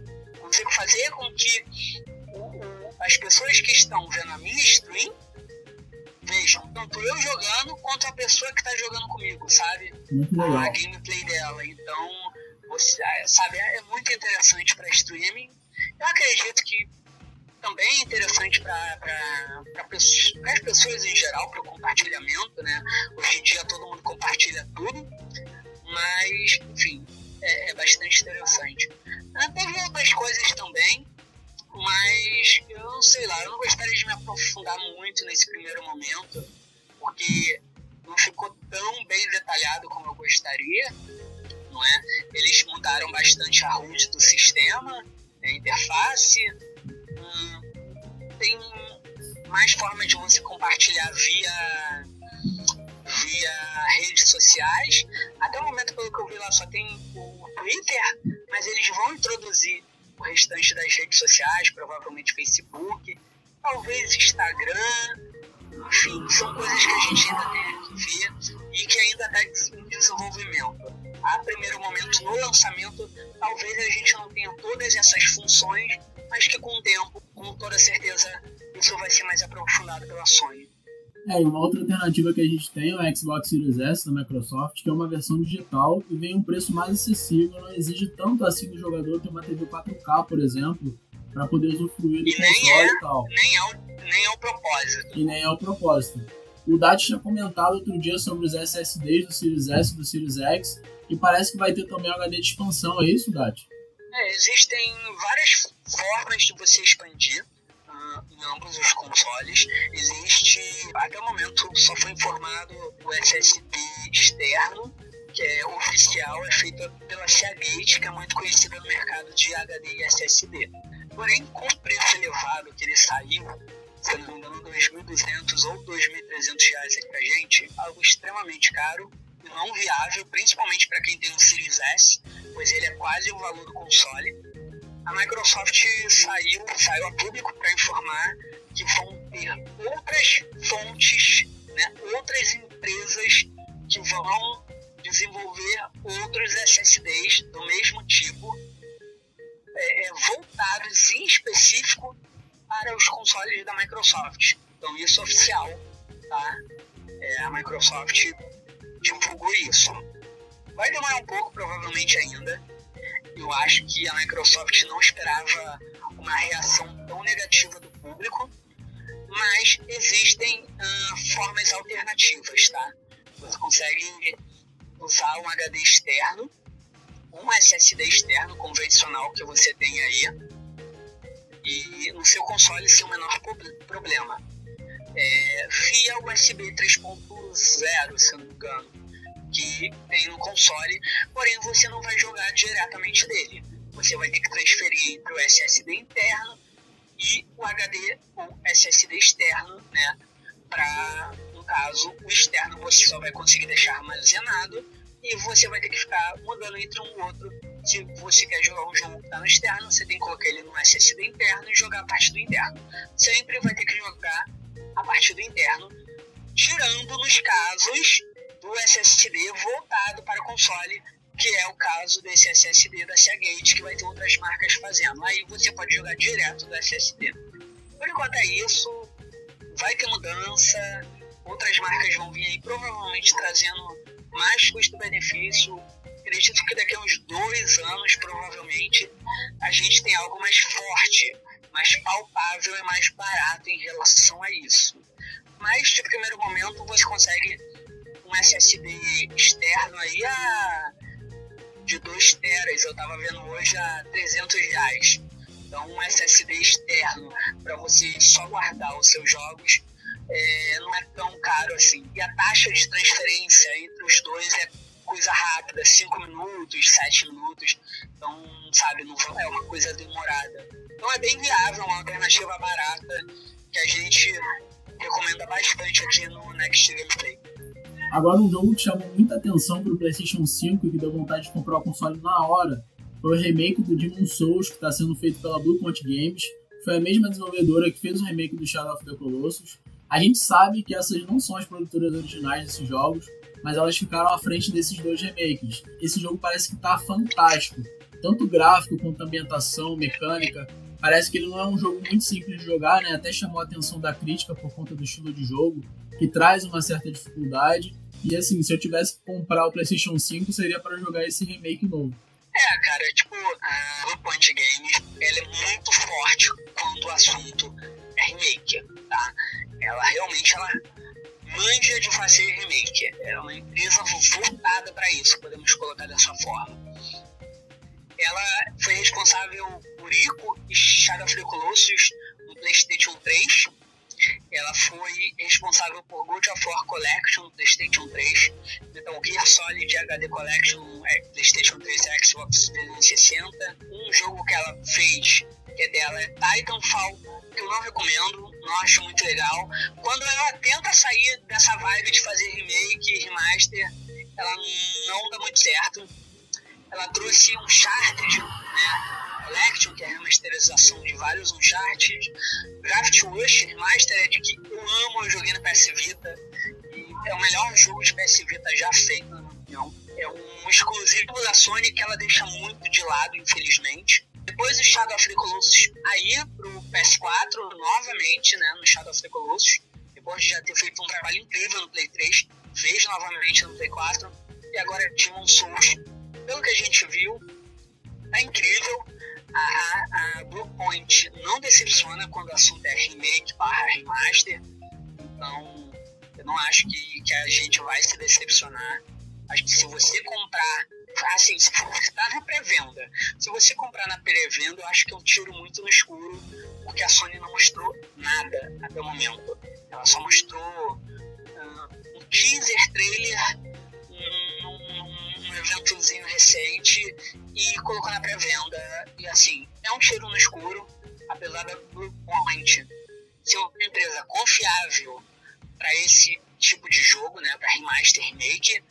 consigo fazer com que as pessoas que estão vendo a minha stream vejam tanto eu jogando quanto a pessoa que está jogando comigo, sabe? Muito legal. A gameplay dela. Então, você, é, sabe, é muito interessante para streaming. Eu acredito que também é interessante para as pessoas em geral, para o compartilhamento, né? Hoje em dia todo mundo compartilha tudo, mas, enfim, é, é bastante interessante. Ah, teve outras coisas também, mas eu não sei lá, eu não gostaria de me aprofundar muito nesse primeiro momento, porque não ficou tão bem detalhado como eu gostaria, não é? Eles mudaram bastante a HUD do sistema, a interface, hum, tem mais formas de você compartilhar via via redes sociais. Até o momento, pelo que eu vi lá, só tem o Twitter, mas eles vão introduzir o restante das redes sociais, provavelmente Facebook, talvez Instagram, enfim, são coisas que a gente ainda tem que ver e que ainda está em desenvolvimento. A primeiro momento, no lançamento, talvez a gente não tenha todas essas funções, mas que com o tempo, com toda certeza, isso vai ser mais aprofundado pela Sony. É, e uma outra alternativa que a gente tem é o Xbox Series S da Microsoft, que é uma versão digital e vem um preço mais acessível, não exige tanto assim do jogador ter uma TV 4K, por exemplo, para poder usufruir do e console é, e tal. Nem é, o, nem é o propósito. E nem é o propósito. O Dati tinha comentado outro dia sobre os SSDs do Series S e do Series X, e parece que vai ter também o HD de expansão, é isso, Dati? É, existem várias formas de você expandir em ambos os consoles. Existe, até o momento, só foi informado o SSD externo, que é oficial, é feito pela Seagate, que é muito conhecida no mercado de HD e SSD. Porém, com o preço elevado que ele saiu, se não me engano, 2.200 ou 2.300 reais aqui pra gente, algo extremamente caro e não viável, principalmente para quem tem um Series S, pois ele é quase o valor do console a Microsoft saiu, saiu a público para informar que vão ter outras fontes, né, outras empresas que vão desenvolver outros SSDs do mesmo tipo, é, é, voltados em específico para os consoles da Microsoft. Então isso é oficial, tá? É, a Microsoft divulgou isso. Vai demorar um pouco, provavelmente ainda, eu acho que a Microsoft não esperava uma reação tão negativa do público, mas existem uh, formas alternativas, tá? Você consegue usar um HD externo, um SSD externo convencional que você tem aí, e no seu console sem o menor problema. É, via USB 3.0, se não me engano, que tem no console, porém você não vai jogar diretamente dele. Você vai ter que transferir entre o SSD interno e o HD, o SSD externo, né? Para, no caso, o externo você só vai conseguir deixar armazenado e você vai ter que ficar mudando entre um outro. Se você quer jogar um jogo que está no externo, você tem que colocar ele no SSD interno e jogar a parte do interno. Sempre vai ter que jogar a parte do interno, tirando nos casos do SSD voltado para console, que é o caso desse SSD da Seagate, que vai ter outras marcas fazendo. Aí você pode jogar direto do SSD. Por enquanto é isso, vai ter mudança, outras marcas vão vir aí provavelmente trazendo mais custo-benefício. Acredito que daqui a uns dois anos, provavelmente, a gente tem algo mais forte, mais palpável e mais barato em relação a isso. Mas, de primeiro momento, você consegue um SSD externo aí a de 2 teras, eu estava vendo hoje a 300 reais. Então, um SSD externo para você só guardar os seus jogos é, não é tão caro assim. E a taxa de transferência entre os dois é coisa rápida, 5 minutos, 7 minutos. Então, sabe, não é uma coisa demorada. Então é bem viável, uma alternativa barata que a gente recomenda bastante aqui no Next Gameplay. Agora um jogo que chamou muita atenção para o PlayStation 5 e que deu vontade de comprar o console na hora foi o remake do Demon Souls, que está sendo feito pela Blue Point Games. Foi a mesma desenvolvedora que fez o remake do Shadow of the Colossus. A gente sabe que essas não são as produtoras originais desses jogos, mas elas ficaram à frente desses dois remakes. Esse jogo parece que tá fantástico, tanto gráfico quanto ambientação, mecânica. Parece que ele não é um jogo muito simples de jogar, né? Até chamou a atenção da crítica por conta do estilo de jogo, que traz uma certa dificuldade. E assim, se eu tivesse que comprar o PlayStation 5, seria para jogar esse remake novo. É, cara, tipo, a Point Games, ela é muito forte quando o assunto é remake, tá? ela realmente ela manja de fazer remake. É uma empresa voltada para isso, podemos colocar dessa forma. Ela foi responsável por Ico e Shadow of the Colossus no PlayStation 3. Ela foi responsável por God of War Collection PlayStation 3, Metal Gear Solid HD Collection é, PlayStation 3 e Xbox 360. Um jogo que ela fez, que é dela, é Titanfall, que eu não recomendo, não acho muito legal. Quando ela tenta sair dessa vibe de fazer remake, remaster, ela não dá muito certo. Ela trouxe um Uncharted, né? Collection, que é a remasterização de vários Uncharted. Graft Rush Remaster é que eu amo, eu joguei no PS Vita. E é o melhor jogo de PS Vita já feito, na minha opinião. É um exclusivo da Sony que ela deixa muito de lado, infelizmente. Depois o Shadow of the Colossus aí pro PS4 novamente, né, no Shadow of the Colossus, depois de já ter feito um trabalho incrível no Play 3, fez novamente no Play 4 e agora Demon Souls. Pelo que a gente viu, tá incrível. A, a Blue Point não decepciona quando o assunto é remake barra remaster. Então, eu não acho que, que a gente vai se decepcionar. Acho que se você comprar assim, se tá na pré-venda. Se você comprar na pré-venda, eu acho que é um tiro muito no escuro, porque a Sony não mostrou nada até o momento. Ela só mostrou uh, um teaser trailer um, recente e colocou na pré-venda. E assim, é um tiro no escuro, apesar da Blue Point ser uma empresa confiável para esse tipo de jogo, né, para remaster remake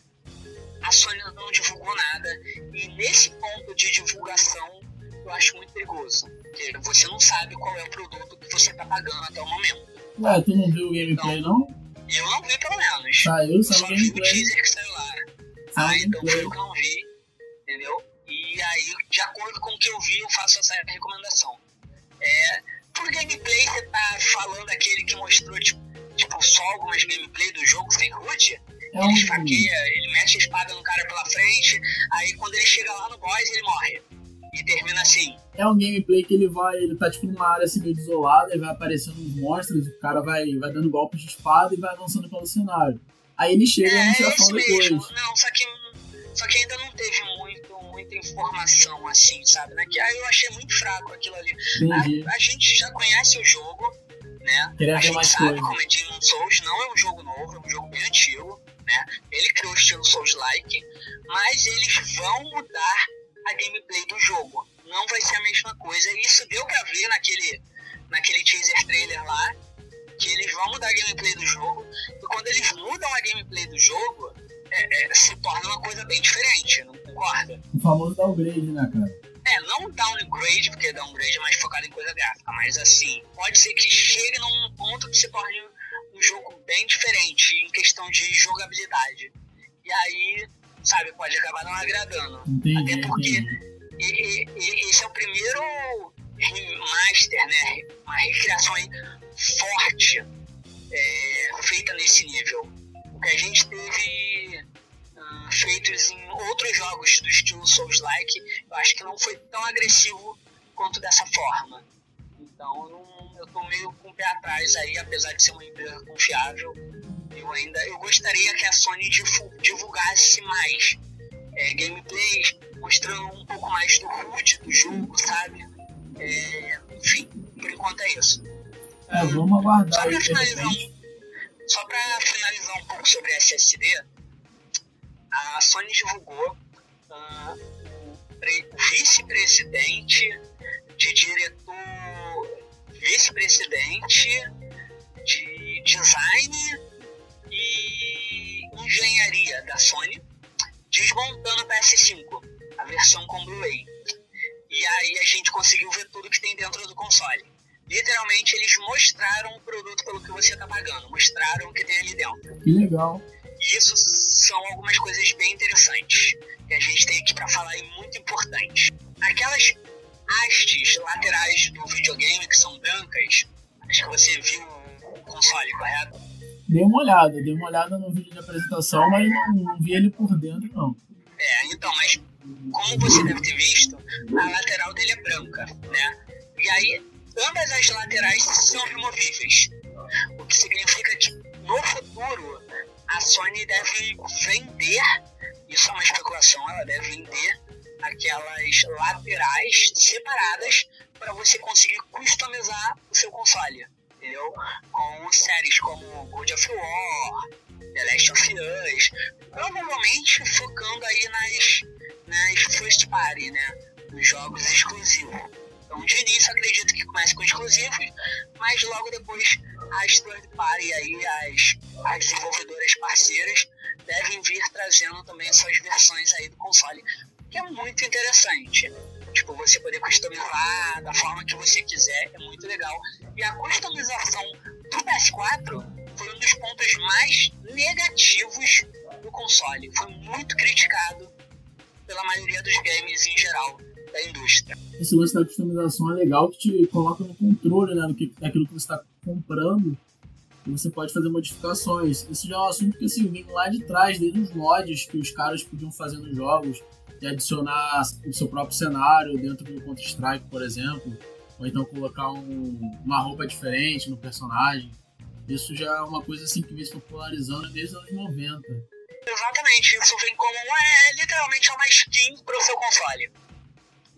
a Sony não divulgou nada. E nesse ponto de divulgação, eu acho muito perigoso. Porque você não sabe qual é o produto que você está pagando até o momento. Ué, tu não viu o gameplay, então, não? Eu não vi, pelo menos. Saiu, saiu só vi o teaser que saiu lá. Ah, então foi o que eu não vi, entendeu? E aí, de acordo com o que eu vi, eu faço essa recomendação. É, por gameplay, você tá falando aquele que mostrou, tipo, tipo só algumas gameplay do jogo sem root? É. Ele esfaqueia, ele mete a espada no cara pela frente, aí quando ele chega lá no boss, ele morre. assim. É um gameplay que ele vai, ele tá tipo numa área assim meio desolada, e vai aparecendo uns monstros, o cara vai, vai dando golpes de espada e vai avançando pelo cenário. Aí ele chega é, no é chefão esse depois. mesmo. Não, só que, só que ainda não teve muito, muita informação assim, sabe? Né? Que aí eu achei muito fraco aquilo ali. A, a gente já conhece o jogo, né? Queria a gente sabe coisa. como é Demon Souls, não é um jogo novo, é um jogo bem antigo, né? Ele criou o estilo Souls-like, mas eles vão mudar a gameplay do jogo. Não vai ser a mesma coisa. E Isso deu pra ver naquele, naquele teaser trailer lá, que eles vão mudar a gameplay do jogo. E quando eles mudam a gameplay do jogo, é- é, se torna uma coisa bem diferente, não concorda? O famoso downgrade, né, cara? É, não downgrade, porque downgrade é mais focado em coisa gráfica, mas assim, pode ser que chegue num ponto que se torne um jogo bem diferente em questão de jogabilidade. E aí, sabe, pode acabar não agradando. Entendi, Até porque- entendi. E, e- e- esse é o primeiro remaster, né? Uma recriação aí forte é, feita nesse nível. O que a gente teve ah, feitos em outros jogos do estilo Souls-like, eu acho que não foi tão agressivo quanto dessa forma. Então eu, não, eu tô meio com o pé atrás aí, apesar de ser uma empresa confiável. Eu ainda eu gostaria que a Sony divulgasse mais é, gameplays, mostrando um pouco mais do HUD do jogo, sabe? É, enfim, por enquanto é isso. É, vamos aguardar Só de finalizar um, finalizar um pouco sobre a SSD, a Sony divulgou ah, o, pre- o vice-presidente de diretor, vice-presidente de design e engenharia da Sony, desmontando o PS5, a versão com Blu-ray. E aí a gente conseguiu ver tudo que tem dentro do console. Literalmente eles mostraram o produto pelo que você tá pagando, mostraram o que tem ali dentro. Que legal. E isso são algumas coisas bem interessantes que a gente tem aqui para falar e muito importantes. Aquelas hastes laterais do videogame que são brancas, acho que você viu o console, correto? Dei uma olhada, dei uma olhada no vídeo de apresentação, mas não, não vi ele por dentro, não. É, então, mas como você deve ter visto, a lateral dele é branca, né? E aí, ambas as laterais são removíveis. O que significa que no futuro a Sony deve vender, isso é uma especulação, ela deve vender aquelas laterais separadas para você conseguir customizar o seu console, entendeu? Com séries como God of War, The Last of Us, provavelmente focando aí nas, nas first party, né? Nos jogos exclusivos. Então, de início, acredito que comece com exclusivos, mas logo depois as third party aí, as, as desenvolvedoras parceiras, devem vir trazendo também suas versões aí do console, que é muito interessante. Tipo, você poder customizar da forma que você quiser, é muito legal. E a customização do PS4 foi um dos pontos mais negativos do console. Foi muito criticado pela maioria dos games em geral da indústria. Esse lance da customização é legal que te coloca no controle, né? Do que, daquilo que você está comprando. E você pode fazer modificações. Isso já é um assunto que assim, vem lá de trás, desde os mods que os caras podiam fazer nos jogos, e adicionar o seu próprio cenário dentro do Counter-Strike, por exemplo. Ou então colocar um- uma roupa diferente no personagem. Isso já é uma coisa assim que vem se popularizando desde os anos 90. Exatamente, isso vem como é literalmente uma skin pro seu console.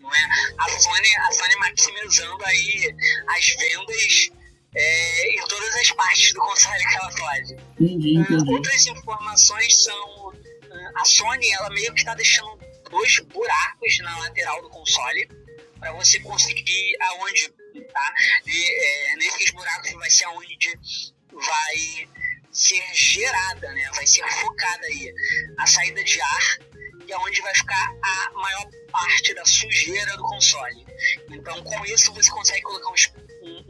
Não é? A Sony, a Sony maximizando aí as vendas é, em todas as partes do console que ela pode. Entendi, Ah, entendi. outras informações são ah, a Sony ela meio que está deixando dois buracos na lateral do console para você conseguir aonde tá e, é, nesses buracos vai ser aonde vai ser gerada né vai ser focada aí a saída de ar e aonde vai ficar a maior parte da sujeira do console então com isso você consegue colocar um,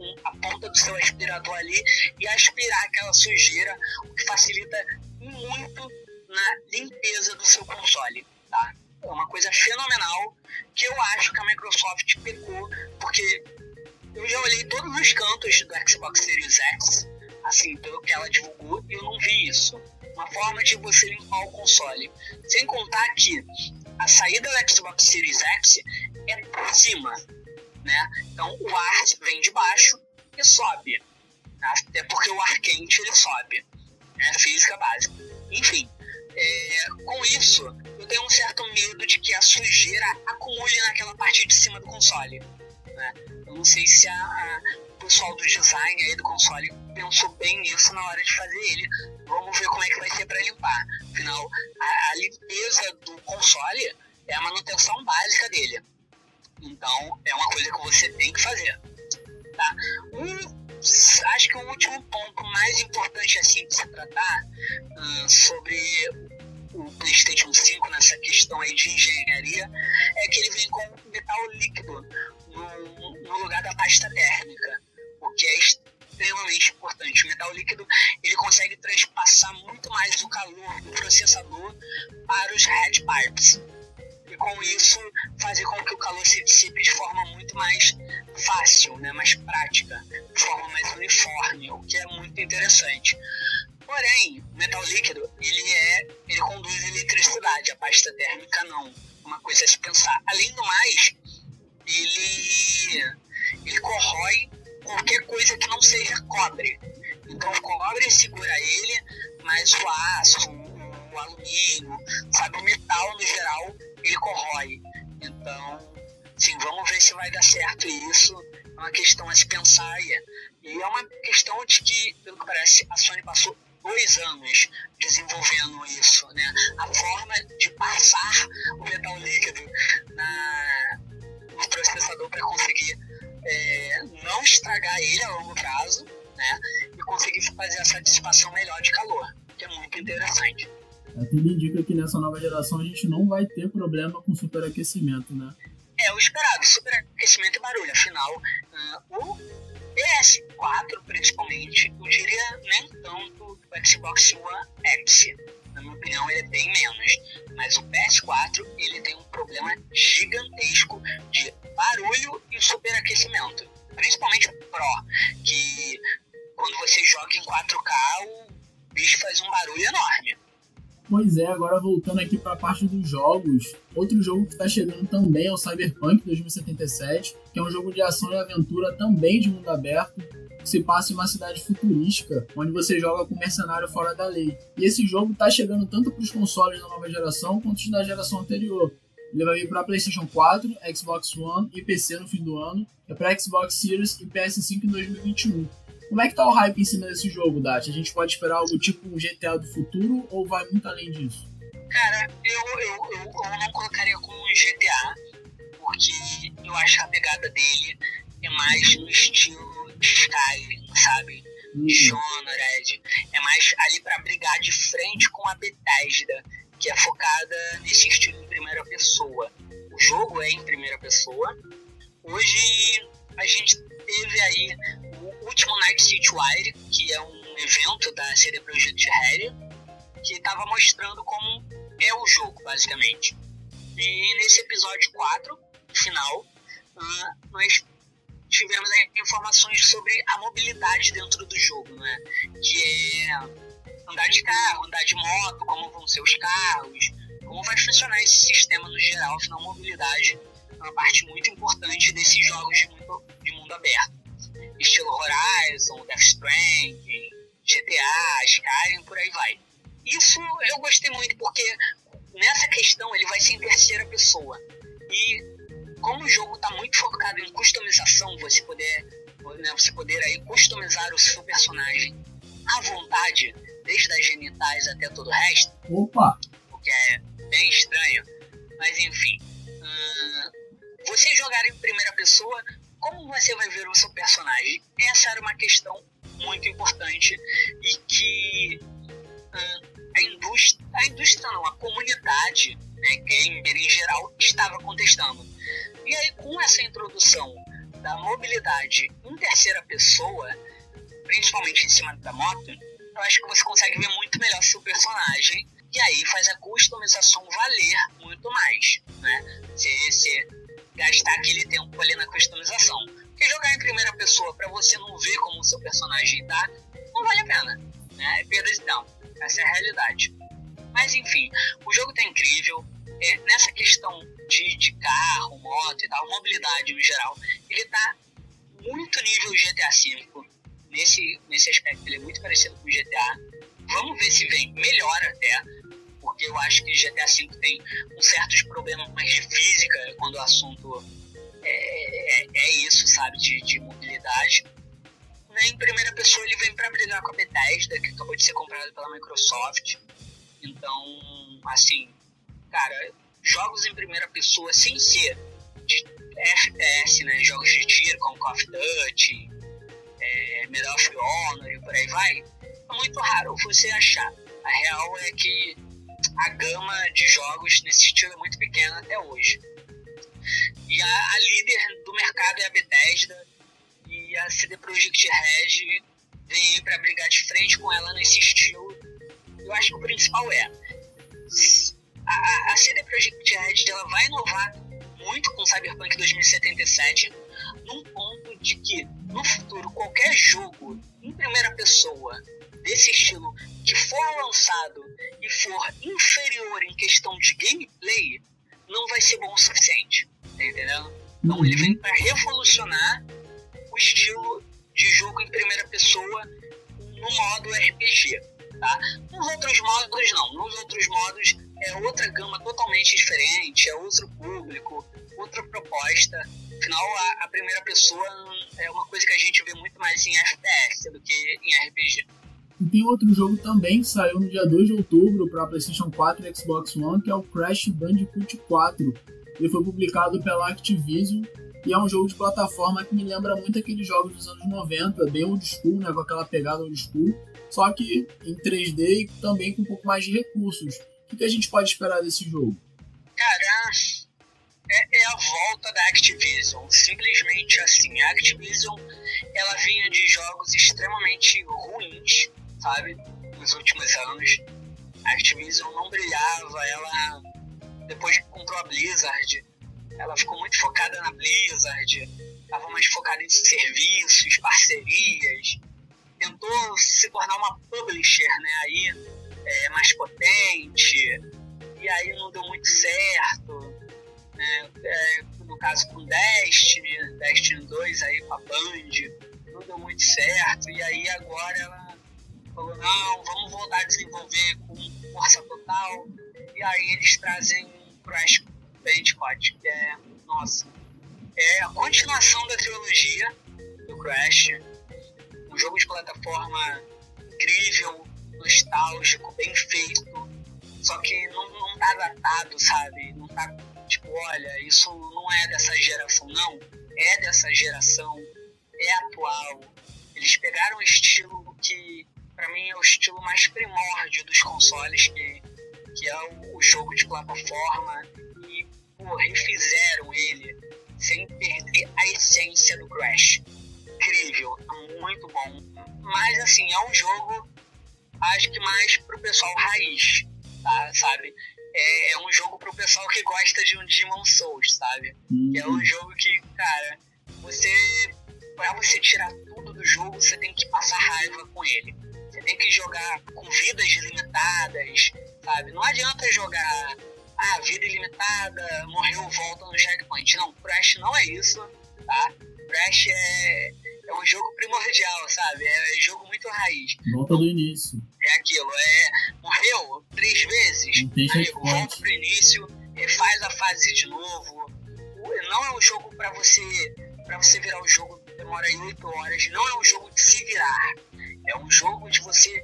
um- a ponta do seu aspirador ali e aspirar aquela sujeira o que facilita muito na limpeza do seu console, tá? É uma coisa fenomenal que eu acho que a Microsoft pecou, porque eu já olhei todos os cantos do Xbox Series X, assim, pelo que ela divulgou, e eu não vi isso. Uma forma de você limpar o console. Sem contar que a saída do Xbox Series X é por cima, né? Então o ar vem de baixo e sobe. Tá? Até porque o ar quente ele sobe. É física básica. Enfim, é, com isso, eu tenho um certo medo de que a sujeira acumule naquela parte de cima do console. Né? Eu não sei se a, a, pessoal do design aí do console pensou bem nisso na hora de fazer ele. Vamos ver como é que vai ser para limpar. Afinal, a, a limpeza do console é a manutenção básica dele. Então, é uma coisa que você tem que fazer. Tá? Um, acho que o último ponto mais importante assim de se tratar uh, sobre o PlayStation 5 nessa questão aí de engenharia é que ele vem com metal líquido no, no lugar da pasta térmica, que é extremamente importante. O metal líquido ele consegue transpassar muito mais o calor do processador para os head pipes e com isso fazer com que o calor se dissipe de forma muito mais fácil, né, mais prática, de forma mais uniforme, o que é muito interessante. Porém, o metal líquido ele é, ele conduz eletricidade, a pasta térmica não. Uma coisa a se pensar. Além do mais, ele ele corrói qualquer coisa que não seja cobre. Então cobre segura ele, mas o aço, o alumínio, sabe, o metal no geral, ele corrói. Então, sim, vamos ver se vai dar certo isso. É uma questão a se pensar aí. E é uma questão de que, pelo que parece, a Sony passou dois anos desenvolvendo isso, né? A forma de passar o metal líquido na, no processador para conseguir é, não estragar ele a longo prazo, né? E conseguir fazer essa dissipação melhor de calor, que é muito interessante. É, tudo indica que nessa nova geração a gente não vai ter problema com superaquecimento, né? É o esperado, superaquecimento e barulho. Afinal, uh, o PS4, principalmente, eu diria nem tanto o Xbox One X. Na minha opinião, ele é bem menos. Mas o PS4, ele tem um problema gigantesco de barulho e superaquecimento. Principalmente o Pro, que quando você joga em 4K, o bicho faz um barulho enorme. Pois é, agora voltando aqui para a parte dos jogos, outro jogo que está chegando também é o Cyberpunk 2077, que é um jogo de ação e aventura também de mundo aberto, se passa em uma cidade futurística, onde você joga com mercenário fora da lei. E esse jogo está chegando tanto para os consoles da nova geração quanto da geração anterior. Ele vai vir para PlayStation 4, Xbox One e PC no fim do ano, é para Xbox Series e PS5 em 2021. Como é que tá o hype em cima desse jogo, Dati? A gente pode esperar algo tipo um GTA do futuro ou vai muito além disso? Cara, eu, eu, eu, eu não colocaria como um GTA, porque eu acho a pegada dele é mais no estilo Skyrim, sabe? Hum. Dishonored. É mais ali para brigar de frente com a Bethesda, que é focada nesse estilo em primeira pessoa. O jogo é em primeira pessoa. Hoje a gente teve aí o último Night City Wire, que é um evento da CD Projekt Red, que estava mostrando como é o jogo, basicamente. E nesse episódio 4, final, uh, nós tivemos informações sobre a mobilidade dentro do jogo, né? Que é andar de carro, andar de moto, como vão ser os carros, como vai funcionar esse sistema no geral, afinal, mobilidade é uma parte muito importante desses jogos de mundo, de mundo aberto. Estilo Horizon, Death Stranding, GTA, Skyrim, por aí vai. Isso eu gostei muito, porque nessa questão ele vai ser em terceira pessoa. E como o jogo está muito focado em customização, você poder, né, você poder aí customizar o seu personagem à vontade, desde as genitais até todo o resto. Opa! O que é bem estranho. Mas enfim. Hum, você jogar em primeira pessoa, como você vai ver o seu personagem? Essa era uma questão muito importante e que hum, a indústria, a indústria não, a comunidade né, gamer em geral estava contestando. E aí com essa introdução da mobilidade em terceira pessoa, principalmente em cima da moto, eu acho que você consegue ver muito melhor seu personagem e aí faz a customização valer muito mais, né? Se você gastar aquele tempo ali na customização. Porque jogar em primeira pessoa para você não ver como o seu personagem tá, não vale a pena, né? É perda de tempo. Essa é a realidade. Mas enfim, o jogo tá incrível. É, nessa questão de, de carro, moto e tal, mobilidade no geral, ele tá muito nível GTA V. Nesse, nesse aspecto, ele é muito parecido com o GTA. Vamos ver se vem melhor até, porque eu acho que GTA V tem uns certos problemas de física quando o assunto é, é, é isso, sabe, de, de mobilidade. Em primeira pessoa, ele vem para brigar com a Bethesda, que acabou de ser comprada pela Microsoft. Então, assim, cara, jogos em primeira pessoa sem ser de FPS, né? Jogos de tiro como Call of Duty, é, Medal of Honor e por aí vai, é muito raro você achar. A real é que a gama de jogos nesse estilo é muito pequena até hoje. E a, a líder do mercado é a Bethesda e a CD Projekt Red vem para brigar de frente com ela nesse estilo. Eu acho que o principal é a, a CD Projekt Red ela vai inovar muito com Cyberpunk 2077 num ponto de que no futuro qualquer jogo em primeira pessoa desse estilo que for lançado e for inferior em questão de gameplay não vai ser bom o suficiente, tá entendendo? Então ele vem para revolucionar o estilo de jogo em primeira pessoa no modo RPG, tá? Nos outros modos não, nos outros modos é outra gama totalmente diferente, é outro público, outra proposta. Afinal, a, a, primeira pessoa é uma coisa que a gente vê muito mais em FPS do que em RPG. E tem outro jogo também que saiu no dia 2 de outubro para PlayStation 4 e Xbox One, que é o Crash Bandicoot 4. Ele foi publicado pela Activision e é um jogo de plataforma que me lembra muito aqueles jogos dos anos 90, bem old school, né, com aquela pegada old school, só que em 3D e também com um pouco mais de recursos. O que a gente pode esperar desse jogo? Cara, é, é, a volta da Activision. Simplesmente assim. A Activision ela vinha de jogos extremamente ruins, sabe? Nos últimos anos. A Activision não brilhava. Ela, depois comprou a Blizzard, ela ficou muito focada na Blizzard. Estava mais focada em serviços, parcerias. Tentou se tornar uma publisher, né? Aí é, mais potente, e aí não deu muito certo. Né? É, no caso com Destiny, Destiny 2 aí com a Band, não deu muito certo, e aí agora ela falou, não, vamos voltar a desenvolver com força total, e aí eles trazem Crash Bandicoot, que é, nossa, é a continuação da trilogia do Crash, um jogo de plataforma incrível, nostálgico, bem feito, só que não, não tá datado, sabe? Não tá tipo, olha, isso não é dessa geração, não. É dessa geração, é atual. Eles pegaram um estilo que, para mim, é o estilo mais primórdio dos consoles, que, que é o, o jogo de plataforma, refizeram ele sem perder a essência do Crash. Incrível, é muito bom. Mas, assim, é um jogo acho que mais pro pessoal raiz, tá? Sabe? É, é um jogo pro pessoal que gosta de um Demon Souls, sabe? Uhum. É um jogo que, cara, você. Pra você tirar tudo do jogo, você tem que passar raiva com ele. Você tem que jogar com vidas limitadas, sabe? Não adianta jogar. Ah, vida ilimitada, morreu, volta no checkpoint. Não, Crash não é isso, tá? Crash é, é um jogo primordial, sabe? É um jogo muito raiz. Volta do início. É aquilo, é. Morreu três vezes, amigo, volta pro início, faz a fase de novo. Não é um jogo para você. para você virar o jogo demora 8 horas. Não é um jogo de se virar. É um jogo de você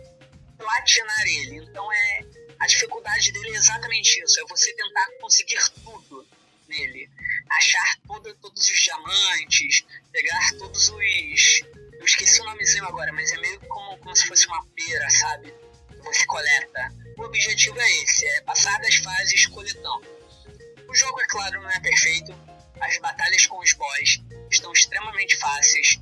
platinar ele. Então é. A dificuldade dele é exatamente isso. É você tentar conseguir tudo nele. Achar todo, todos os diamantes, pegar todos os. Eu esqueci o nomezinho agora, mas é meio como, como se fosse uma pera, sabe? Você coleta. O objetivo é esse, é passar das fases coletando. O jogo, é claro, não é perfeito. As batalhas com os boss estão extremamente fáceis.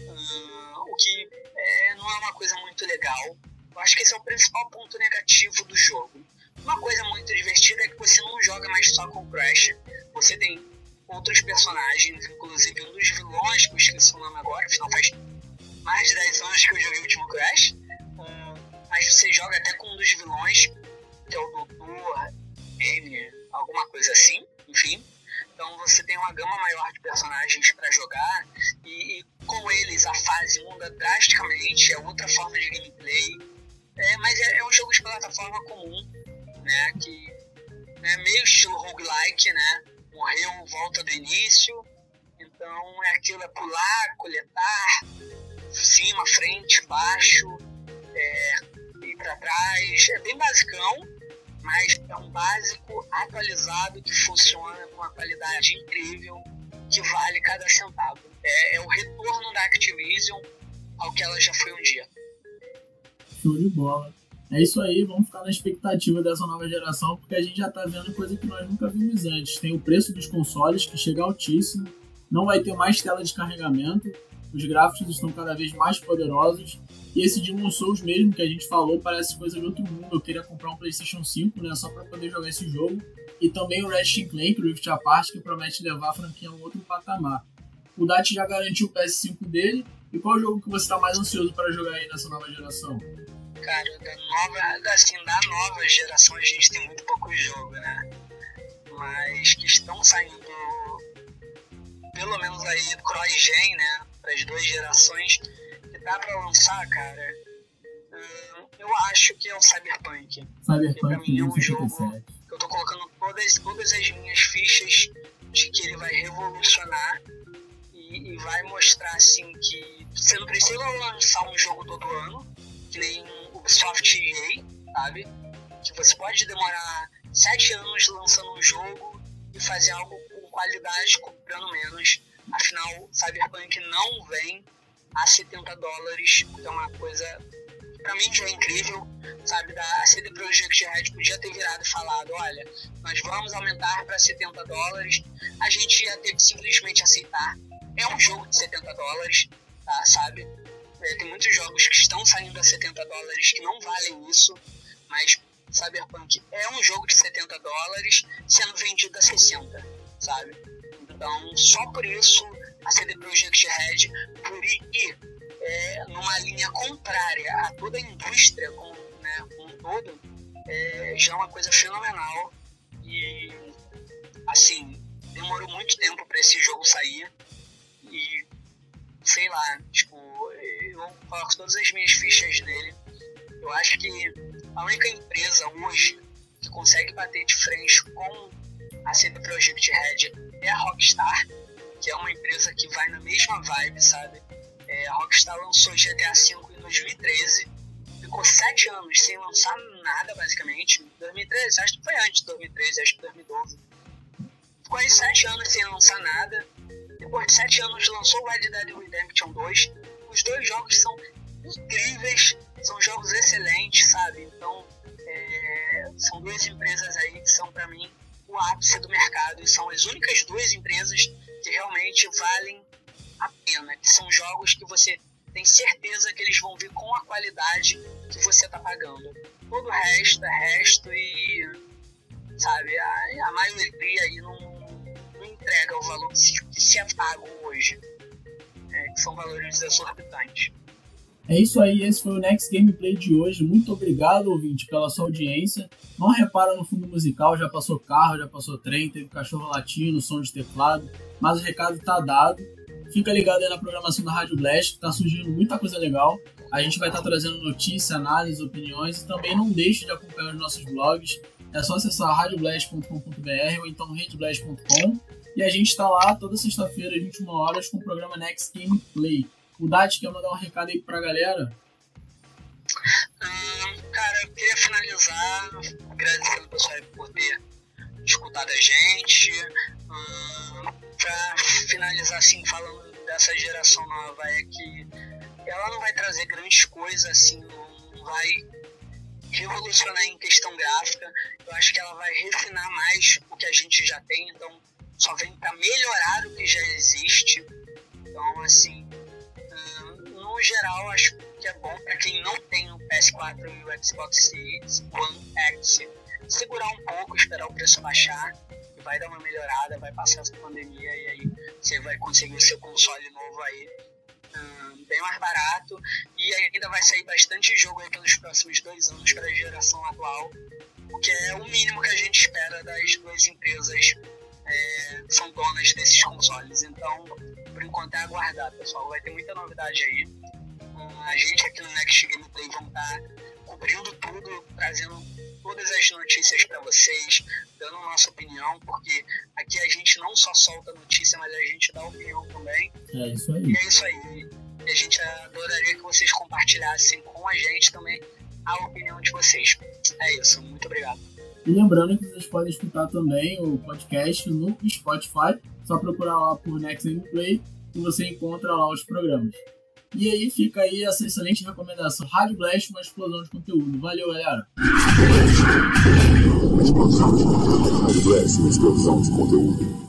Hum, o que é, não é uma coisa muito legal. Eu acho que esse é o principal ponto negativo do jogo. Uma coisa muito divertida é que você não joga mais só com o Crash. Você tem outros personagens, inclusive um dos vilões, que eu esqueci o nome agora, afinal faz mais de 10 anos que eu joguei o último Crash. Um, mas você joga até com um dos vilões, que é o Doutor M, alguma coisa assim, enfim. Então você tem uma gama maior de personagens para jogar e, e, com eles a fase muda drasticamente, é outra forma de gameplay. É, mas é, é, um jogo de plataforma comum, né? Que é meio estilo roguelike, né? Morreu, volta do início. Então é aquilo, é pular, coletar, cima, frente, baixo, é, ir para trás. É bem basicão, mas é um básico atualizado que funciona com uma qualidade incrível, que vale cada centavo. É, é o retorno da Activision ao que ela já foi um dia. Show de bola. É isso aí, vamos ficar na expectativa dessa nova geração, porque a gente já está vendo coisa que nós nunca vimos antes. Tem o preço dos consoles, que chega altíssimo, não vai ter mais tela de carregamento, os gráficos estão cada vez mais poderosos, e esse Demon Souls mesmo que a gente falou parece coisa de outro mundo. Eu queria comprar um PlayStation 5, né, só para poder jogar esse jogo. E também o Ratchet Clank Rift Apart, que promete levar a franquia a um outro patamar. O Dat já garantiu o PS5 dele. E qual jogo que você está mais ansioso para jogar aí nessa nova geração? Cara, da nova, assim, da nova geração a gente tem muito pouco jogo, né? Mas que estão saindo, pelo menos aí, cross-gen, né? Para as duas gerações, que dá para lançar, cara. Hum, eu acho que é o Cyberpunk. Cyberpunk que pra mim é um jogo que eu tô colocando todas, todas as minhas fichas de que ele vai revolucionar e, vai mostrar assim que você não precisa lançar um jogo todo ano, que nem Ubisoft EA, sabe? Que você pode demorar sete anos lançando um jogo e fazer algo com qualidade, cobrando menos. Afinal, Cyberpunk não vem a 70 dólares, é uma coisa para mim já é incrível, sabe? Da CD Projekt Red podia ter virado e falado, olha, nós vamos aumentar para 70 dólares, a gente ia ter que simplesmente aceitar. É um jogo de 70 dólares, tá, sabe? É, tem muitos jogos que estão saindo a 70 dólares que não valem isso, mas Cyberpunk é um jogo de 70 dólares sendo vendido a 60, sabe? Então, só por isso, a CD Projekt Red, por ir é, numa linha contrária a toda a indústria como, né, como um todo, é, já é uma coisa fenomenal. E, assim, demorou muito tempo para esse jogo sair. E, sei lá, tipo, eu coloco todas as minhas fichas nele. Eu acho que a única empresa hoje que consegue bater de frente com a CD Projekt Red é a Rockstar, que é uma empresa que vai na mesma vibe, sabe? É, a Rockstar lançou GTA V em 2013, ficou sete anos sem lançar nada, basicamente. 2013, acho que foi antes de 2013, acho que 2012. Ficou aí sete anos sem lançar nada. De sete anos lançou Red Dead Redemption 2, os dois jogos são incríveis, são jogos excelentes, sabe? Então, é, são duas empresas aí que são para mim o ápice do mercado e são as únicas duas empresas que realmente valem a pena, que são jogos que você tem certeza que eles vão vir com a qualidade que você tá pagando. Todo o resto é resto e, sabe, a, a maioria aí não entrega o valor que se, é pago hoje que são valores exorbitantes. É isso aí, esse foi o Next Gameplay de hoje. Muito obrigado, ouvinte, pela sua audiência. Não repara no fundo musical, já passou carro, já passou trem, teve cachorro latindo, som de teclado, mas o recado tá dado. Fica ligado aí na programação da Rádio Blast, que tá surgindo muita coisa legal. A gente vai estar tá trazendo notícias, análises, opiniões e também não deixe de acompanhar os nossos blogs. É só acessar radioblast.com.br ou então redeblast.com e a gente está lá toda sexta-feira, às 21 horas, com o programa Next Game Play. O Dati quer mandar um recado aí pra galera? Hum, cara, eu queria finalizar agradecendo o pessoal por ter escutado a gente. Hum, pra finalizar, assim, falando dessa geração nova, é que ela não vai trazer grandes coisas, assim, não vai revolucionar em questão gráfica. Eu acho que ela vai refinar mais o que a gente já tem, então só vem para melhorar o que já existe. Então, assim, hum, no geral, acho que é bom para quem não tem o PS4 e o Xbox Series One X segurar um pouco, esperar o preço baixar, e vai dar uma melhorada, vai passar essa pandemia e aí você vai conseguir o seu console novo aí hum, bem mais barato e ainda vai sair bastante jogo aí pelos próximos dois anos para a geração atual, o que é o mínimo que a gente espera das duas empresas é, são donas desses consoles. Então, por enquanto é aguardar, pessoal. Vai ter muita novidade aí. A gente aqui no Next Gameplay vão estar cobrindo tudo, trazendo todas as notícias para vocês, dando nossa opinião, porque aqui a gente não só solta notícia, mas a gente dá opinião também. É isso aí. E é isso aí. E a gente adoraria que vocês compartilhassem com a gente também a opinião de vocês. É isso, muito obrigado. E lembrando que vocês podem escutar também o podcast no Spotify, só procurar lá por Next Gameplay e você encontra lá os programas. E aí fica aí essa excelente recomendação. Rádio Blast, uma explosão de conteúdo. Valeu, galera! Rádio Blast, uma explosão de conteúdo.